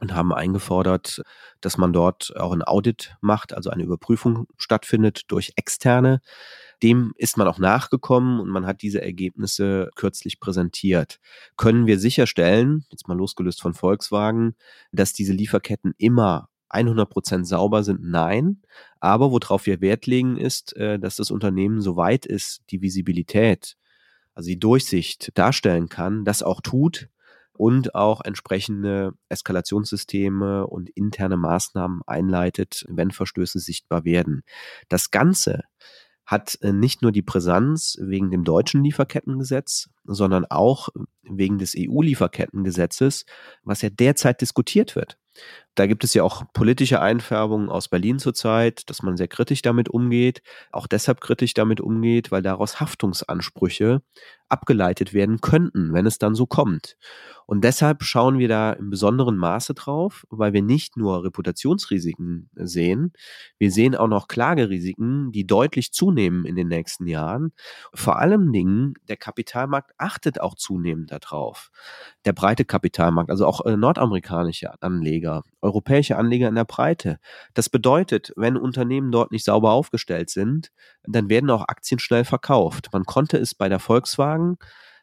Speaker 11: und haben eingefordert, dass man dort auch ein Audit macht, also eine Überprüfung stattfindet durch Externe. Dem ist man auch nachgekommen und man hat diese Ergebnisse kürzlich präsentiert. Können wir sicherstellen, jetzt mal losgelöst von Volkswagen, dass diese Lieferketten immer 100 Prozent sauber sind? Nein. Aber worauf wir Wert legen, ist, äh, dass das Unternehmen so weit ist, die Visibilität, also die Durchsicht darstellen kann, das auch tut und auch entsprechende Eskalationssysteme und interne Maßnahmen einleitet, wenn Verstöße sichtbar werden. Das Ganze hat äh, nicht nur die Brisanz wegen dem deutschen Lieferkettengesetz, sondern auch wegen des EU-Lieferkettengesetzes, was ja derzeit diskutiert wird. Da gibt es ja auch politische Einfärbungen aus Berlin zurzeit, dass man sehr kritisch damit umgeht, auch deshalb kritisch damit umgeht, weil daraus Haftungsansprüche abgeleitet werden könnten, wenn es dann so kommt. Und deshalb schauen wir da im besonderen Maße drauf, weil wir nicht nur Reputationsrisiken sehen, wir sehen auch noch Klagerisiken, die deutlich zunehmen in den nächsten Jahren. Vor allem Dingen, der Kapitalmarkt achtet auch zunehmend darauf. Der breite Kapitalmarkt, also auch äh, nordamerikanische Anleger, europäische Anleger in der Breite. Das bedeutet, wenn Unternehmen dort nicht sauber aufgestellt sind, dann werden auch Aktien schnell verkauft. Man konnte es bei der Volkswagen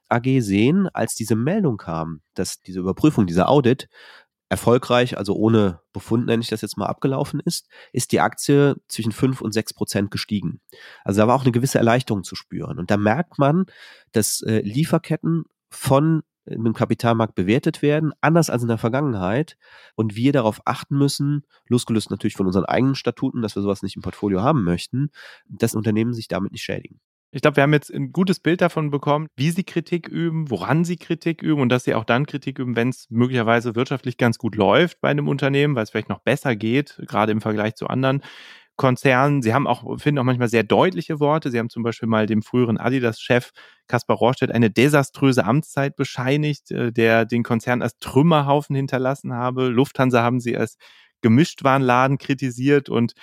Speaker 11: AG sehen, als diese Meldung kam, dass diese Überprüfung, dieser Audit erfolgreich, also ohne Befund nenne ich das jetzt mal abgelaufen ist, ist die Aktie zwischen 5 und 6 Prozent gestiegen. Also da war auch eine gewisse Erleichterung zu spüren. Und da merkt man, dass äh, Lieferketten von im Kapitalmarkt bewertet werden, anders als in der Vergangenheit. Und wir darauf achten müssen, losgelöst natürlich von unseren eigenen Statuten, dass wir sowas nicht im Portfolio haben möchten, dass Unternehmen sich damit nicht schädigen.
Speaker 7: Ich glaube, wir haben jetzt ein gutes Bild davon bekommen, wie sie Kritik üben, woran sie Kritik üben und dass sie auch dann Kritik üben, wenn es möglicherweise wirtschaftlich ganz gut läuft bei einem Unternehmen, weil es vielleicht noch besser geht, gerade im Vergleich zu anderen. Konzernen. Sie haben auch, finden auch manchmal sehr deutliche Worte. Sie haben zum Beispiel mal dem früheren Adidas-Chef Kaspar Rohrstedt eine desaströse Amtszeit bescheinigt, äh, der den Konzern als Trümmerhaufen hinterlassen habe. Lufthansa haben sie als Gemischtwarenladen kritisiert und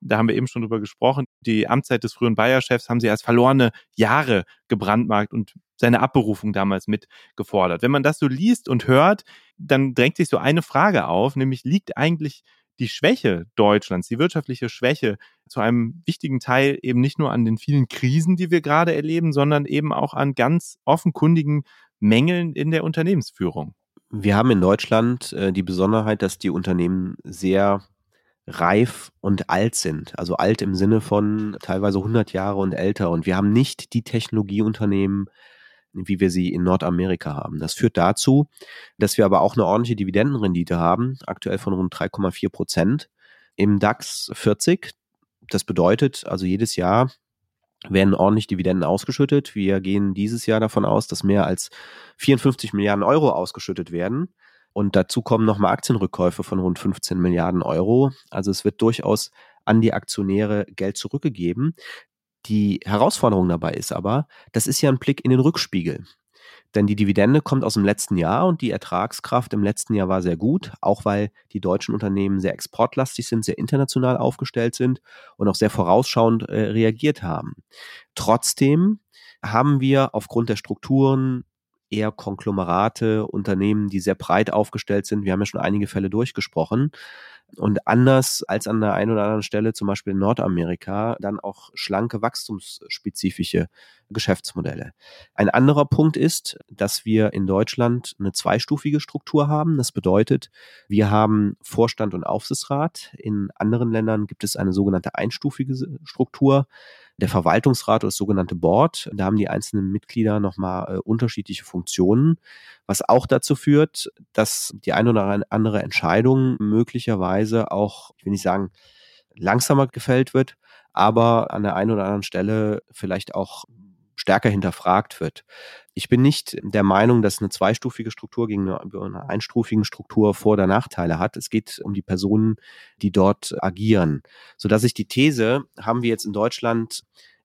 Speaker 7: da haben wir eben schon drüber gesprochen, die Amtszeit des früheren Bayer-Chefs haben sie als verlorene Jahre gebrandmarkt und seine Abberufung damals mit gefordert. Wenn man das so liest und hört, dann drängt sich so eine Frage auf, nämlich liegt eigentlich die Schwäche Deutschlands, die wirtschaftliche Schwäche zu einem wichtigen Teil eben nicht nur an den vielen Krisen, die wir gerade erleben, sondern eben auch an ganz offenkundigen Mängeln in der Unternehmensführung.
Speaker 11: Wir haben in Deutschland äh, die Besonderheit, dass die Unternehmen sehr reif und alt sind. Also alt im Sinne von teilweise 100 Jahre und älter. Und wir haben nicht die Technologieunternehmen, wie wir sie in Nordamerika haben. Das führt dazu, dass wir aber auch eine ordentliche Dividendenrendite haben, aktuell von rund 3,4 Prozent im DAX 40. Das bedeutet also jedes Jahr werden ordentlich Dividenden ausgeschüttet. Wir gehen dieses Jahr davon aus, dass mehr als 54 Milliarden Euro ausgeschüttet werden. Und dazu kommen nochmal Aktienrückkäufe von rund 15 Milliarden Euro. Also es wird durchaus an die Aktionäre Geld zurückgegeben. Die Herausforderung dabei ist aber, das ist ja ein Blick in den Rückspiegel. Denn die Dividende kommt aus dem letzten Jahr und die Ertragskraft im letzten Jahr war sehr gut, auch weil die deutschen Unternehmen sehr exportlastig sind, sehr international aufgestellt sind und auch sehr vorausschauend äh, reagiert haben. Trotzdem haben wir aufgrund der Strukturen eher Konglomerate, Unternehmen, die sehr breit aufgestellt sind. Wir haben ja schon einige Fälle durchgesprochen. Und anders als an der einen oder anderen Stelle, zum Beispiel in Nordamerika, dann auch schlanke, wachstumsspezifische Geschäftsmodelle. Ein anderer Punkt ist, dass wir in Deutschland eine zweistufige Struktur haben. Das bedeutet, wir haben Vorstand und Aufsichtsrat. In anderen Ländern gibt es eine sogenannte einstufige Struktur der Verwaltungsrat oder das sogenannte Board. Da haben die einzelnen Mitglieder nochmal äh, unterschiedliche Funktionen, was auch dazu führt, dass die eine oder andere Entscheidung möglicherweise auch, ich will nicht sagen, langsamer gefällt wird, aber an der einen oder anderen Stelle vielleicht auch stärker hinterfragt wird. Ich bin nicht der Meinung, dass eine zweistufige Struktur gegen eine, einstufigen Struktur Vor- oder Nachteile hat. Es geht um die Personen, die dort agieren. Sodass ich die These, haben wir jetzt in Deutschland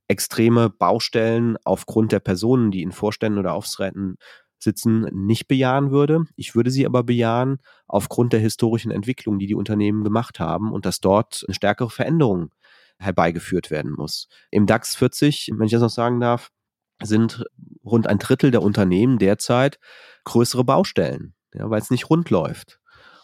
Speaker 11: extreme Baustellen aufgrund der Personen, die in Vorständen oder Aufsräten sitzen, nicht bejahen würde. Ich würde sie aber bejahen aufgrund der historischen Entwicklung, die die Unternehmen gemacht haben und dass dort eine stärkere Veränderung herbeigeführt werden muss. Im DAX 40, wenn ich das noch sagen darf, sind rund ein Drittel der Unternehmen derzeit größere Baustellen, ja, weil es nicht rund läuft.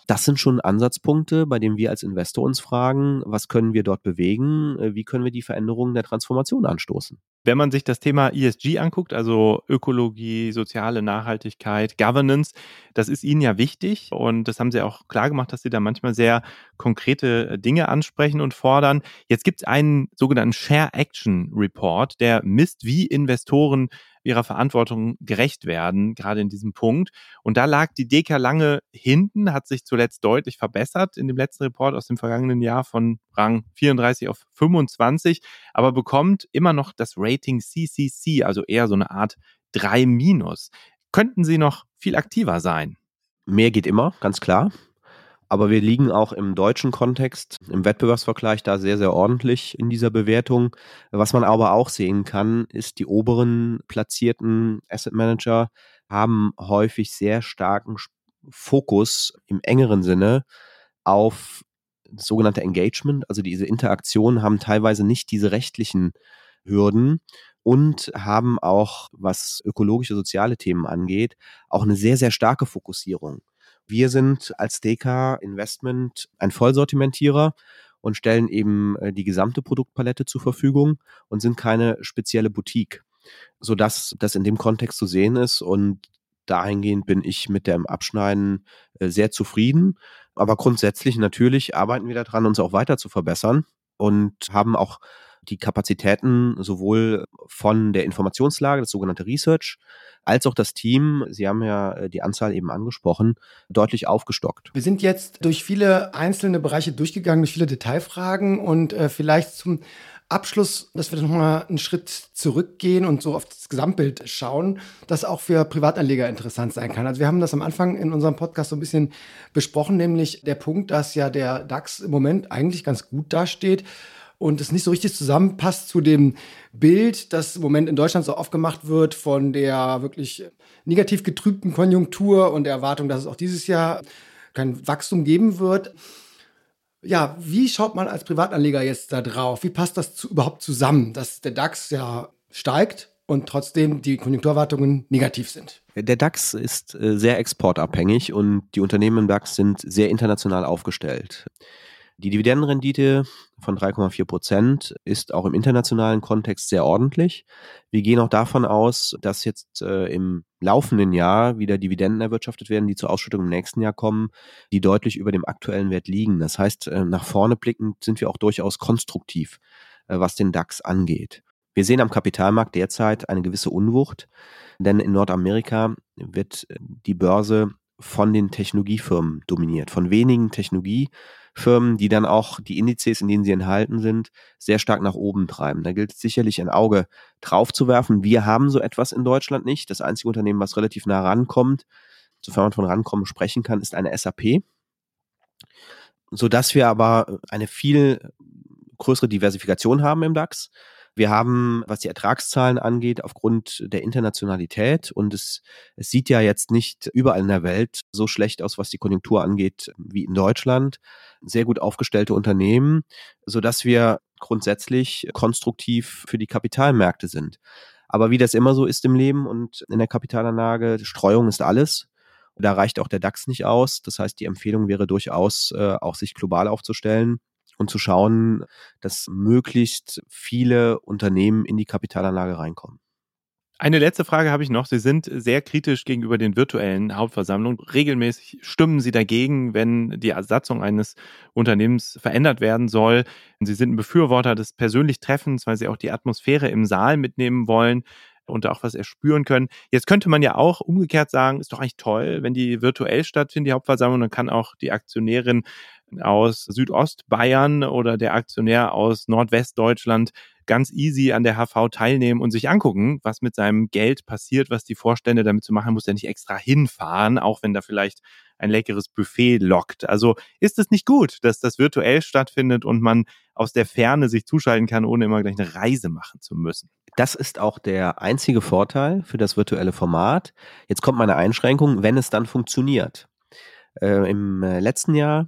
Speaker 11: Das sind schon Ansatzpunkte, bei denen wir als Investor uns fragen, was können wir dort bewegen, äh, wie können wir die Veränderungen der Transformation anstoßen.
Speaker 7: Wenn man sich das Thema ESG anguckt, also Ökologie, soziale Nachhaltigkeit, Governance, das ist Ihnen ja wichtig und das haben Sie auch klar gemacht, dass Sie da manchmal sehr konkrete Dinge ansprechen und fordern. Jetzt gibt es einen sogenannten Share Action Report, der misst, wie Investoren ihrer Verantwortung gerecht werden, gerade in diesem Punkt. Und da lag die Deka lange hinten, hat sich zuletzt deutlich verbessert in dem letzten Report aus dem vergangenen Jahr von Rang 34 auf 25, aber bekommt immer noch das Rating CCC, also eher so eine Art 3 minus. Könnten Sie noch viel aktiver sein?
Speaker 11: Mehr geht immer, ganz klar. Aber wir liegen auch im deutschen Kontext, im Wettbewerbsvergleich da sehr, sehr ordentlich in dieser Bewertung. Was man aber auch sehen kann, ist, die oberen platzierten Asset Manager haben häufig sehr starken Fokus im engeren Sinne auf sogenannte Engagement, also diese Interaktion, haben teilweise nicht diese rechtlichen Hürden und haben auch, was ökologische, soziale Themen angeht, auch eine sehr, sehr starke Fokussierung. Wir sind als DK Investment ein Vollsortimentierer und stellen eben äh, die gesamte Produktpalette zur Verfügung und sind keine spezielle Boutique, sodass das in dem Kontext zu sehen ist und dahingehend bin ich mit dem Abschneiden äh, sehr zufrieden. Aber grundsätzlich natürlich arbeiten wir daran, uns auch weiter zu verbessern und haben auch die Kapazitäten sowohl von der Informationslage, das sogenannte Research, als auch das Team, Sie haben ja äh, die Anzahl eben angesprochen, deutlich aufgestockt.
Speaker 8: Wir sind jetzt durch viele einzelne Bereiche durchgegangen, durch viele Detailfragen und äh, vielleicht zum Abschluss, dass wir nochmal einen Schritt zurückgehen und so auf das Gesamtbild schauen, das auch für Privatanleger interessant sein kann. Also wir haben das am Anfang in unserem Podcast so ein bisschen besprochen, nämlich der Punkt, dass ja der DAX im Moment eigentlich ganz gut dasteht und es nicht so richtig zusammenpasst zu dem Bild, das im Moment in Deutschland so aufgemacht wird von der wirklich negativ getrübten Konjunktur und der Erwartung, dass es auch dieses Jahr kein Wachstum geben wird. Ja, wie schaut man als Privatanleger jetzt da drauf? Wie passt das zu, überhaupt zusammen, dass der DAX ja steigt und trotzdem die Konjunkturerwartungen negativ sind?
Speaker 11: Der DAX ist äh, sehr exportabhängig und die Unternehmen im DAX sind sehr international aufgestellt. Die Dividendenrendite von 3,4 Prozent ist auch im internationalen Kontext sehr ordentlich. Wir gehen auch davon aus, dass jetzt äh, im laufenden Jahr wieder Dividenden erwirtschaftet werden, die zur Ausschüttung im nächsten Jahr kommen, die deutlich über dem aktuellen Wert liegen. Das heißt, äh, nach vorne blickend sind wir auch durchaus konstruktiv, äh, was den DAX angeht. Wir sehen am Kapitalmarkt derzeit eine gewisse Unwucht, denn in Nordamerika wird äh, die Börse von den Technologiefirmen dominiert, von wenigen Technologiefirmen, die dann auch die Indizes, in denen sie enthalten sind, sehr stark nach oben treiben. Da gilt es sicherlich ein Auge drauf zu werfen. Wir haben so etwas in Deutschland nicht. Das einzige Unternehmen, was relativ nah rankommt, sofern man von rankommen sprechen kann, ist eine SAP. Sodass wir aber eine viel größere Diversifikation haben im DAX wir haben, was die Ertragszahlen angeht, aufgrund der Internationalität und es, es sieht ja jetzt nicht überall in der Welt so schlecht aus, was die Konjunktur angeht, wie in Deutschland. Sehr gut aufgestellte Unternehmen, sodass wir grundsätzlich konstruktiv für die Kapitalmärkte sind. Aber wie das immer so ist im Leben und in der Kapitalanlage, Streuung ist alles. Da reicht auch der DAX nicht aus. Das heißt, die Empfehlung wäre durchaus, äh, auch sich global aufzustellen und zu schauen, dass möglichst viele Unternehmen in die Kapitalanlage reinkommen.
Speaker 7: Eine letzte Frage habe ich noch. Sie sind sehr kritisch gegenüber den virtuellen Hauptversammlungen. Regelmäßig stimmen Sie dagegen, wenn die Ersatzung eines Unternehmens verändert werden soll. Sie sind ein Befürworter des persönlichen Treffens, weil Sie auch die Atmosphäre im Saal mitnehmen wollen und auch was erspüren können. Jetzt könnte man ja auch umgekehrt sagen, ist doch eigentlich toll, wenn die virtuell stattfindet, die Hauptversammlung, dann kann auch die Aktionärin aus Südostbayern oder der Aktionär aus Nordwestdeutschland ganz easy an der HV teilnehmen und sich angucken, was mit seinem Geld passiert, was die Vorstände damit zu machen, muss er nicht extra hinfahren, auch wenn da vielleicht ein leckeres Buffet lockt. Also ist es nicht gut, dass das virtuell stattfindet und man aus der Ferne sich zuschalten kann, ohne immer gleich eine Reise machen zu müssen.
Speaker 11: Das ist auch der einzige Vorteil für das virtuelle Format. Jetzt kommt meine Einschränkung, wenn es dann funktioniert. Äh, Im äh, letzten Jahr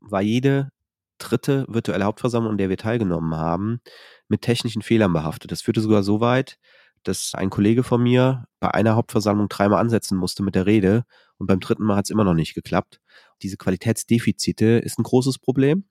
Speaker 11: war jede dritte virtuelle Hauptversammlung, an der wir teilgenommen haben, mit technischen Fehlern behaftet. Das führte sogar so weit, dass ein Kollege von mir bei einer Hauptversammlung dreimal ansetzen musste mit der Rede und beim dritten Mal hat es immer noch nicht geklappt. Diese Qualitätsdefizite ist ein großes Problem.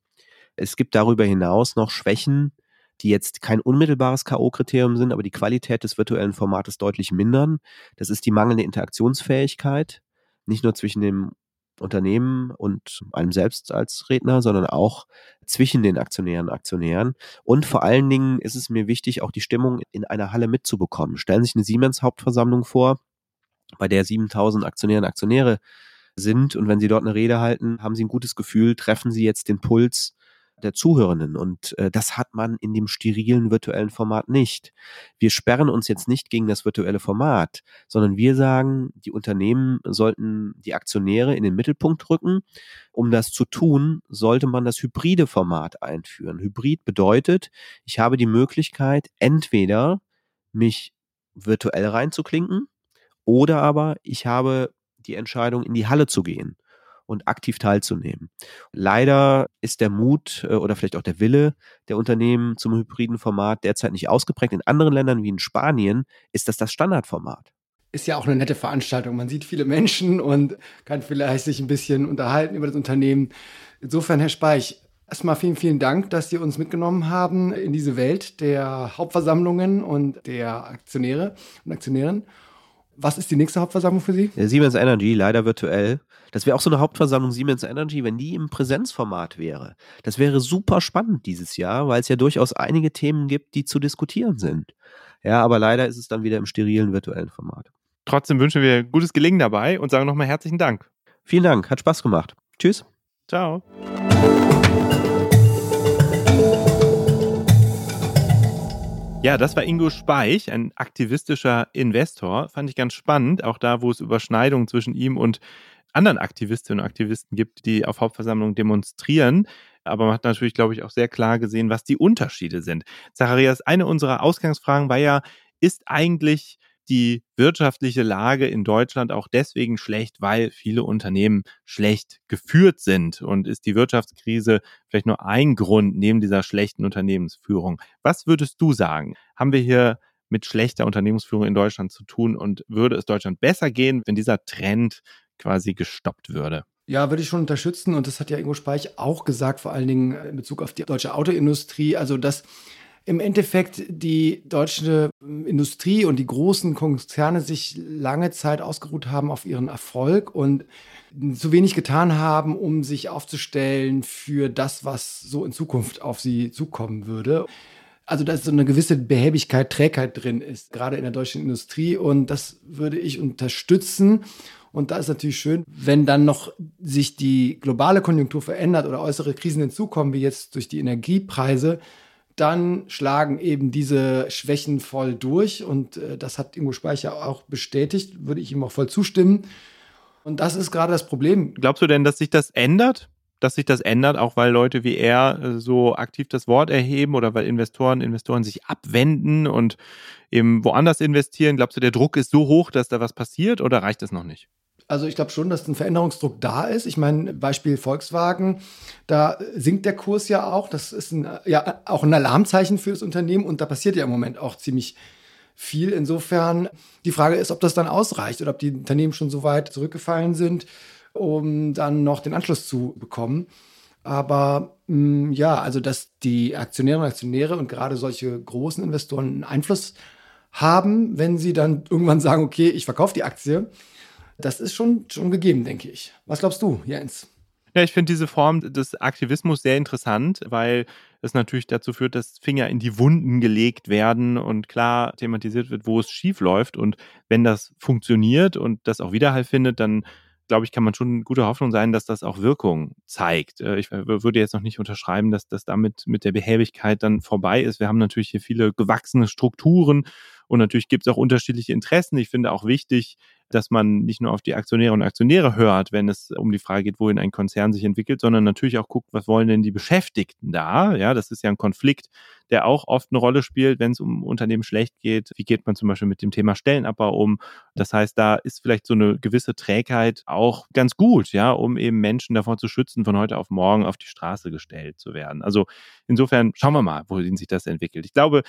Speaker 11: Es gibt darüber hinaus noch Schwächen, die jetzt kein unmittelbares K.O.-Kriterium sind, aber die Qualität des virtuellen Formates deutlich mindern. Das ist die mangelnde Interaktionsfähigkeit, nicht nur zwischen dem Unternehmen und einem selbst als Redner, sondern auch zwischen den Aktionären und Aktionären. Und vor allen Dingen ist es mir wichtig, auch die Stimmung in einer Halle mitzubekommen. Stellen Sie sich eine Siemens-Hauptversammlung vor, bei der 7000 Aktionäre und Aktionäre sind. Und wenn Sie dort eine Rede halten, haben Sie ein gutes Gefühl, treffen Sie jetzt den Puls der Zuhörenden. Und äh, das hat man in dem sterilen virtuellen Format nicht. Wir sperren uns jetzt nicht gegen das virtuelle Format, sondern wir sagen, die Unternehmen sollten die Aktionäre in den Mittelpunkt rücken. Um das zu tun, sollte man das hybride Format einführen. Hybrid bedeutet, ich habe die Möglichkeit, entweder mich virtuell reinzuklinken oder aber ich habe die Entscheidung, in die Halle zu gehen und aktiv teilzunehmen. Leider ist der Mut äh, oder vielleicht auch der Wille der Unternehmen zum hybriden Format derzeit nicht ausgeprägt. In anderen Ländern wie in Spanien ist das das Standardformat
Speaker 8: ist ja auch eine nette Veranstaltung. Man sieht viele Menschen und kann vielleicht sich ein bisschen unterhalten über das Unternehmen. Insofern, Herr Speich, erstmal vielen, vielen Dank, dass Sie uns mitgenommen haben in diese Welt der Hauptversammlungen und der Aktionäre und Aktionären. Was ist die nächste Hauptversammlung für Sie?
Speaker 11: Siemens Energy, leider virtuell. Das wäre auch so eine Hauptversammlung Siemens Energy, wenn die im Präsenzformat wäre. Das wäre super spannend dieses Jahr, weil es ja durchaus einige Themen gibt, die zu diskutieren sind. Ja, aber leider ist es dann wieder im sterilen virtuellen Format.
Speaker 7: Trotzdem wünschen wir gutes Gelingen dabei und sagen nochmal herzlichen Dank.
Speaker 11: Vielen Dank, hat Spaß gemacht. Tschüss.
Speaker 7: Ciao. Ja, das war Ingo Speich, ein aktivistischer Investor. Fand ich ganz spannend, auch da, wo es Überschneidungen zwischen ihm und anderen Aktivistinnen und Aktivisten gibt, die auf Hauptversammlungen demonstrieren. Aber man hat natürlich, glaube ich, auch sehr klar gesehen, was die Unterschiede sind. Zacharias, eine unserer Ausgangsfragen war ja, ist eigentlich die wirtschaftliche Lage in Deutschland auch deswegen schlecht, weil viele Unternehmen schlecht geführt sind? Und ist die Wirtschaftskrise vielleicht nur ein Grund neben dieser schlechten Unternehmensführung? Was würdest du sagen? Haben wir hier mit schlechter Unternehmensführung in Deutschland zu tun und würde es Deutschland besser gehen, wenn dieser Trend quasi gestoppt würde.
Speaker 8: Ja, würde ich schon unterstützen. Und das hat ja Ingo Speich auch gesagt, vor allen Dingen in Bezug auf die deutsche Autoindustrie. Also, dass im Endeffekt die deutsche Industrie und die großen Konzerne sich lange Zeit ausgeruht haben auf ihren Erfolg und zu wenig getan haben, um sich aufzustellen für das, was so in Zukunft auf sie zukommen würde. Also, dass so eine gewisse Behäbigkeit, Trägheit drin ist, gerade in der deutschen Industrie. Und das würde ich unterstützen. Und da ist natürlich schön, wenn dann noch sich die globale Konjunktur verändert oder äußere Krisen hinzukommen, wie jetzt durch die Energiepreise, dann schlagen eben diese Schwächen voll durch. Und äh, das hat Ingo Speicher auch bestätigt, würde ich ihm auch voll zustimmen. Und das ist gerade das Problem.
Speaker 7: Glaubst du denn, dass sich das ändert? Dass sich das ändert, auch weil Leute wie er äh, so aktiv das Wort erheben oder weil Investoren, Investoren sich abwenden und eben woanders investieren? Glaubst du, der Druck ist so hoch, dass da was passiert oder reicht es noch nicht?
Speaker 8: Also ich glaube schon, dass ein Veränderungsdruck da ist. Ich meine, Beispiel Volkswagen, da sinkt der Kurs ja auch. Das ist ein, ja auch ein Alarmzeichen für das Unternehmen und da passiert ja im Moment auch ziemlich viel. Insofern die Frage ist, ob das dann ausreicht oder ob die Unternehmen schon so weit zurückgefallen sind, um dann noch den Anschluss zu bekommen. Aber mh, mm, ja, also dass die Aktionärinnen und Aktionäre und gerade solche großen Investoren einen Einfluss haben, wenn sie dann irgendwann sagen, okay, ich verkaufe die Aktie, das ist schon, schon gegeben, denke ich. Was glaubst du, Jens?
Speaker 7: Ja, ich finde diese Form des Aktivismus sehr interessant, weil es natürlich dazu führt, dass Finger in die Wunden gelegt werden und klar thematisiert wird, wo es schief läuft. Und wenn das funktioniert und das auch Widerhall findet, dann glaube ich, kann man schon gute Hoffnung sein, dass das auch Wirkung zeigt. Äh, ich würde jetzt noch nicht unterschreiben, dass das damit mit der Behäbigkeit dann vorbei ist. Wir haben natürlich hier viele gewachsene Strukturen und natürlich gibt es auch unterschiedliche Interessen. Ich finde auch wichtig, dass man nicht nur auf die Aktionäre und Aktionäre hört, wenn es um die Frage geht, wohin ein Konzern sich entwickelt, sondern natürlich auch guckt, was wollen denn die Beschäftigten da? Ja, das ist ja ein Konflikt, der auch oft eine Rolle spielt, wenn es um Unternehmen schlecht geht. Wie geht man zum Beispiel mit dem Thema Stellenabbau um? Das heißt, da ist vielleicht so eine gewisse Trägheit auch ganz gut, ja, um eben Menschen davor zu schützen, von heute auf morgen auf die Straße gestellt zu werden. Also insofern schauen wir mal, wohin sich das entwickelt. Ich glaube,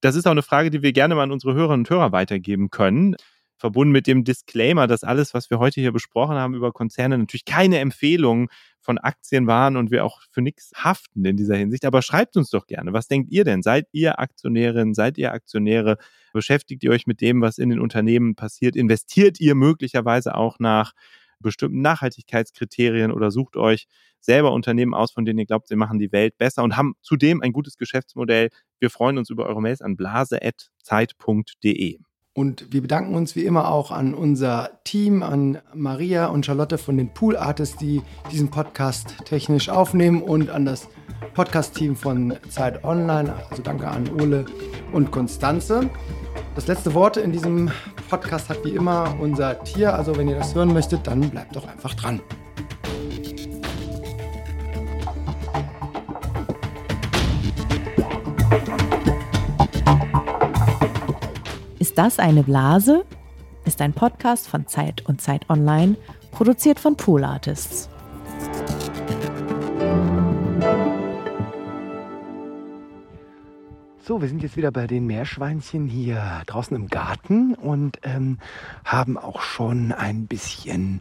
Speaker 7: das ist auch eine Frage, die wir gerne mal an unsere Hörerinnen und Hörer weitergeben können verbunden mit dem Disclaimer, dass alles, was wir heute hier besprochen haben über Konzerne, natürlich keine Empfehlung von Aktien waren und wir auch für nichts haften in dieser Hinsicht. Aber schreibt uns doch gerne, was denkt ihr denn? Seid ihr Aktionärin? Seid ihr Aktionäre? Beschäftigt ihr euch mit dem, was in den Unternehmen passiert? Investiert ihr möglicherweise auch nach bestimmten Nachhaltigkeitskriterien oder sucht euch selber Unternehmen aus, von denen ihr glaubt, sie machen die Welt besser und haben zudem ein gutes Geschäftsmodell. Wir freuen uns über eure Mails an blase.zeit.de.
Speaker 8: Und wir bedanken uns wie immer auch an unser Team, an Maria und Charlotte von den Pool Artists, die diesen Podcast technisch aufnehmen und an das Podcast-Team von Zeit Online. Also danke an Ole und Konstanze. Das letzte Wort in diesem Podcast hat wie immer unser Tier. Also wenn ihr das hören möchtet, dann bleibt doch einfach dran.
Speaker 1: Ist das eine Blase? Ist ein Podcast von Zeit und Zeit Online, produziert von Pool Artists.
Speaker 8: So, wir sind jetzt wieder bei den Meerschweinchen hier draußen im Garten und ähm, haben auch schon ein bisschen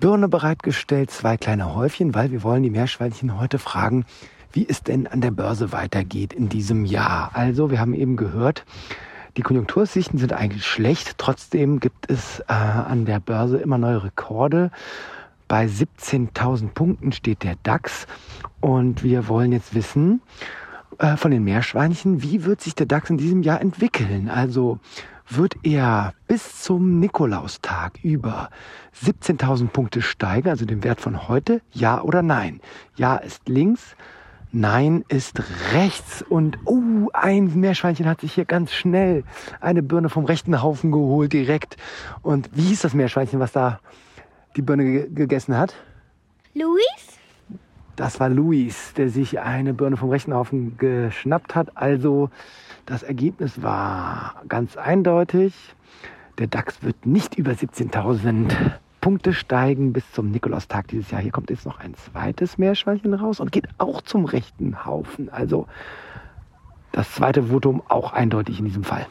Speaker 8: Birne bereitgestellt, zwei kleine Häufchen, weil wir wollen die Meerschweinchen heute fragen, wie es denn an der Börse weitergeht in diesem Jahr. Also, wir haben eben gehört, die Konjunktursichten sind eigentlich schlecht. Trotzdem gibt es äh, an der Börse immer neue Rekorde. Bei 17.000 Punkten steht der DAX. Und wir wollen jetzt wissen äh, von den Meerschweinchen, wie wird sich der DAX in diesem Jahr entwickeln? Also wird er bis zum Nikolaustag über 17.000 Punkte steigen, also den Wert von heute? Ja oder nein? Ja ist links, Nein ist rechts. Und uh, ein Meerschweinchen hat sich hier ganz schnell eine Birne vom rechten Haufen geholt, direkt. Und wie hieß das Meerschweinchen, was da die Birne gegessen hat?
Speaker 12: Luis?
Speaker 8: Das war Luis, der sich eine Birne vom rechten Haufen geschnappt hat. Also das Ergebnis war ganz eindeutig. Der DAX wird nicht über 17.000 Punkte steigen bis zum Nikolaustag dieses Jahr. Hier kommt jetzt noch ein zweites Meerschweinchen raus und geht auch zum rechten Haufen. Also das zweite Votum auch eindeutig in diesem Fall.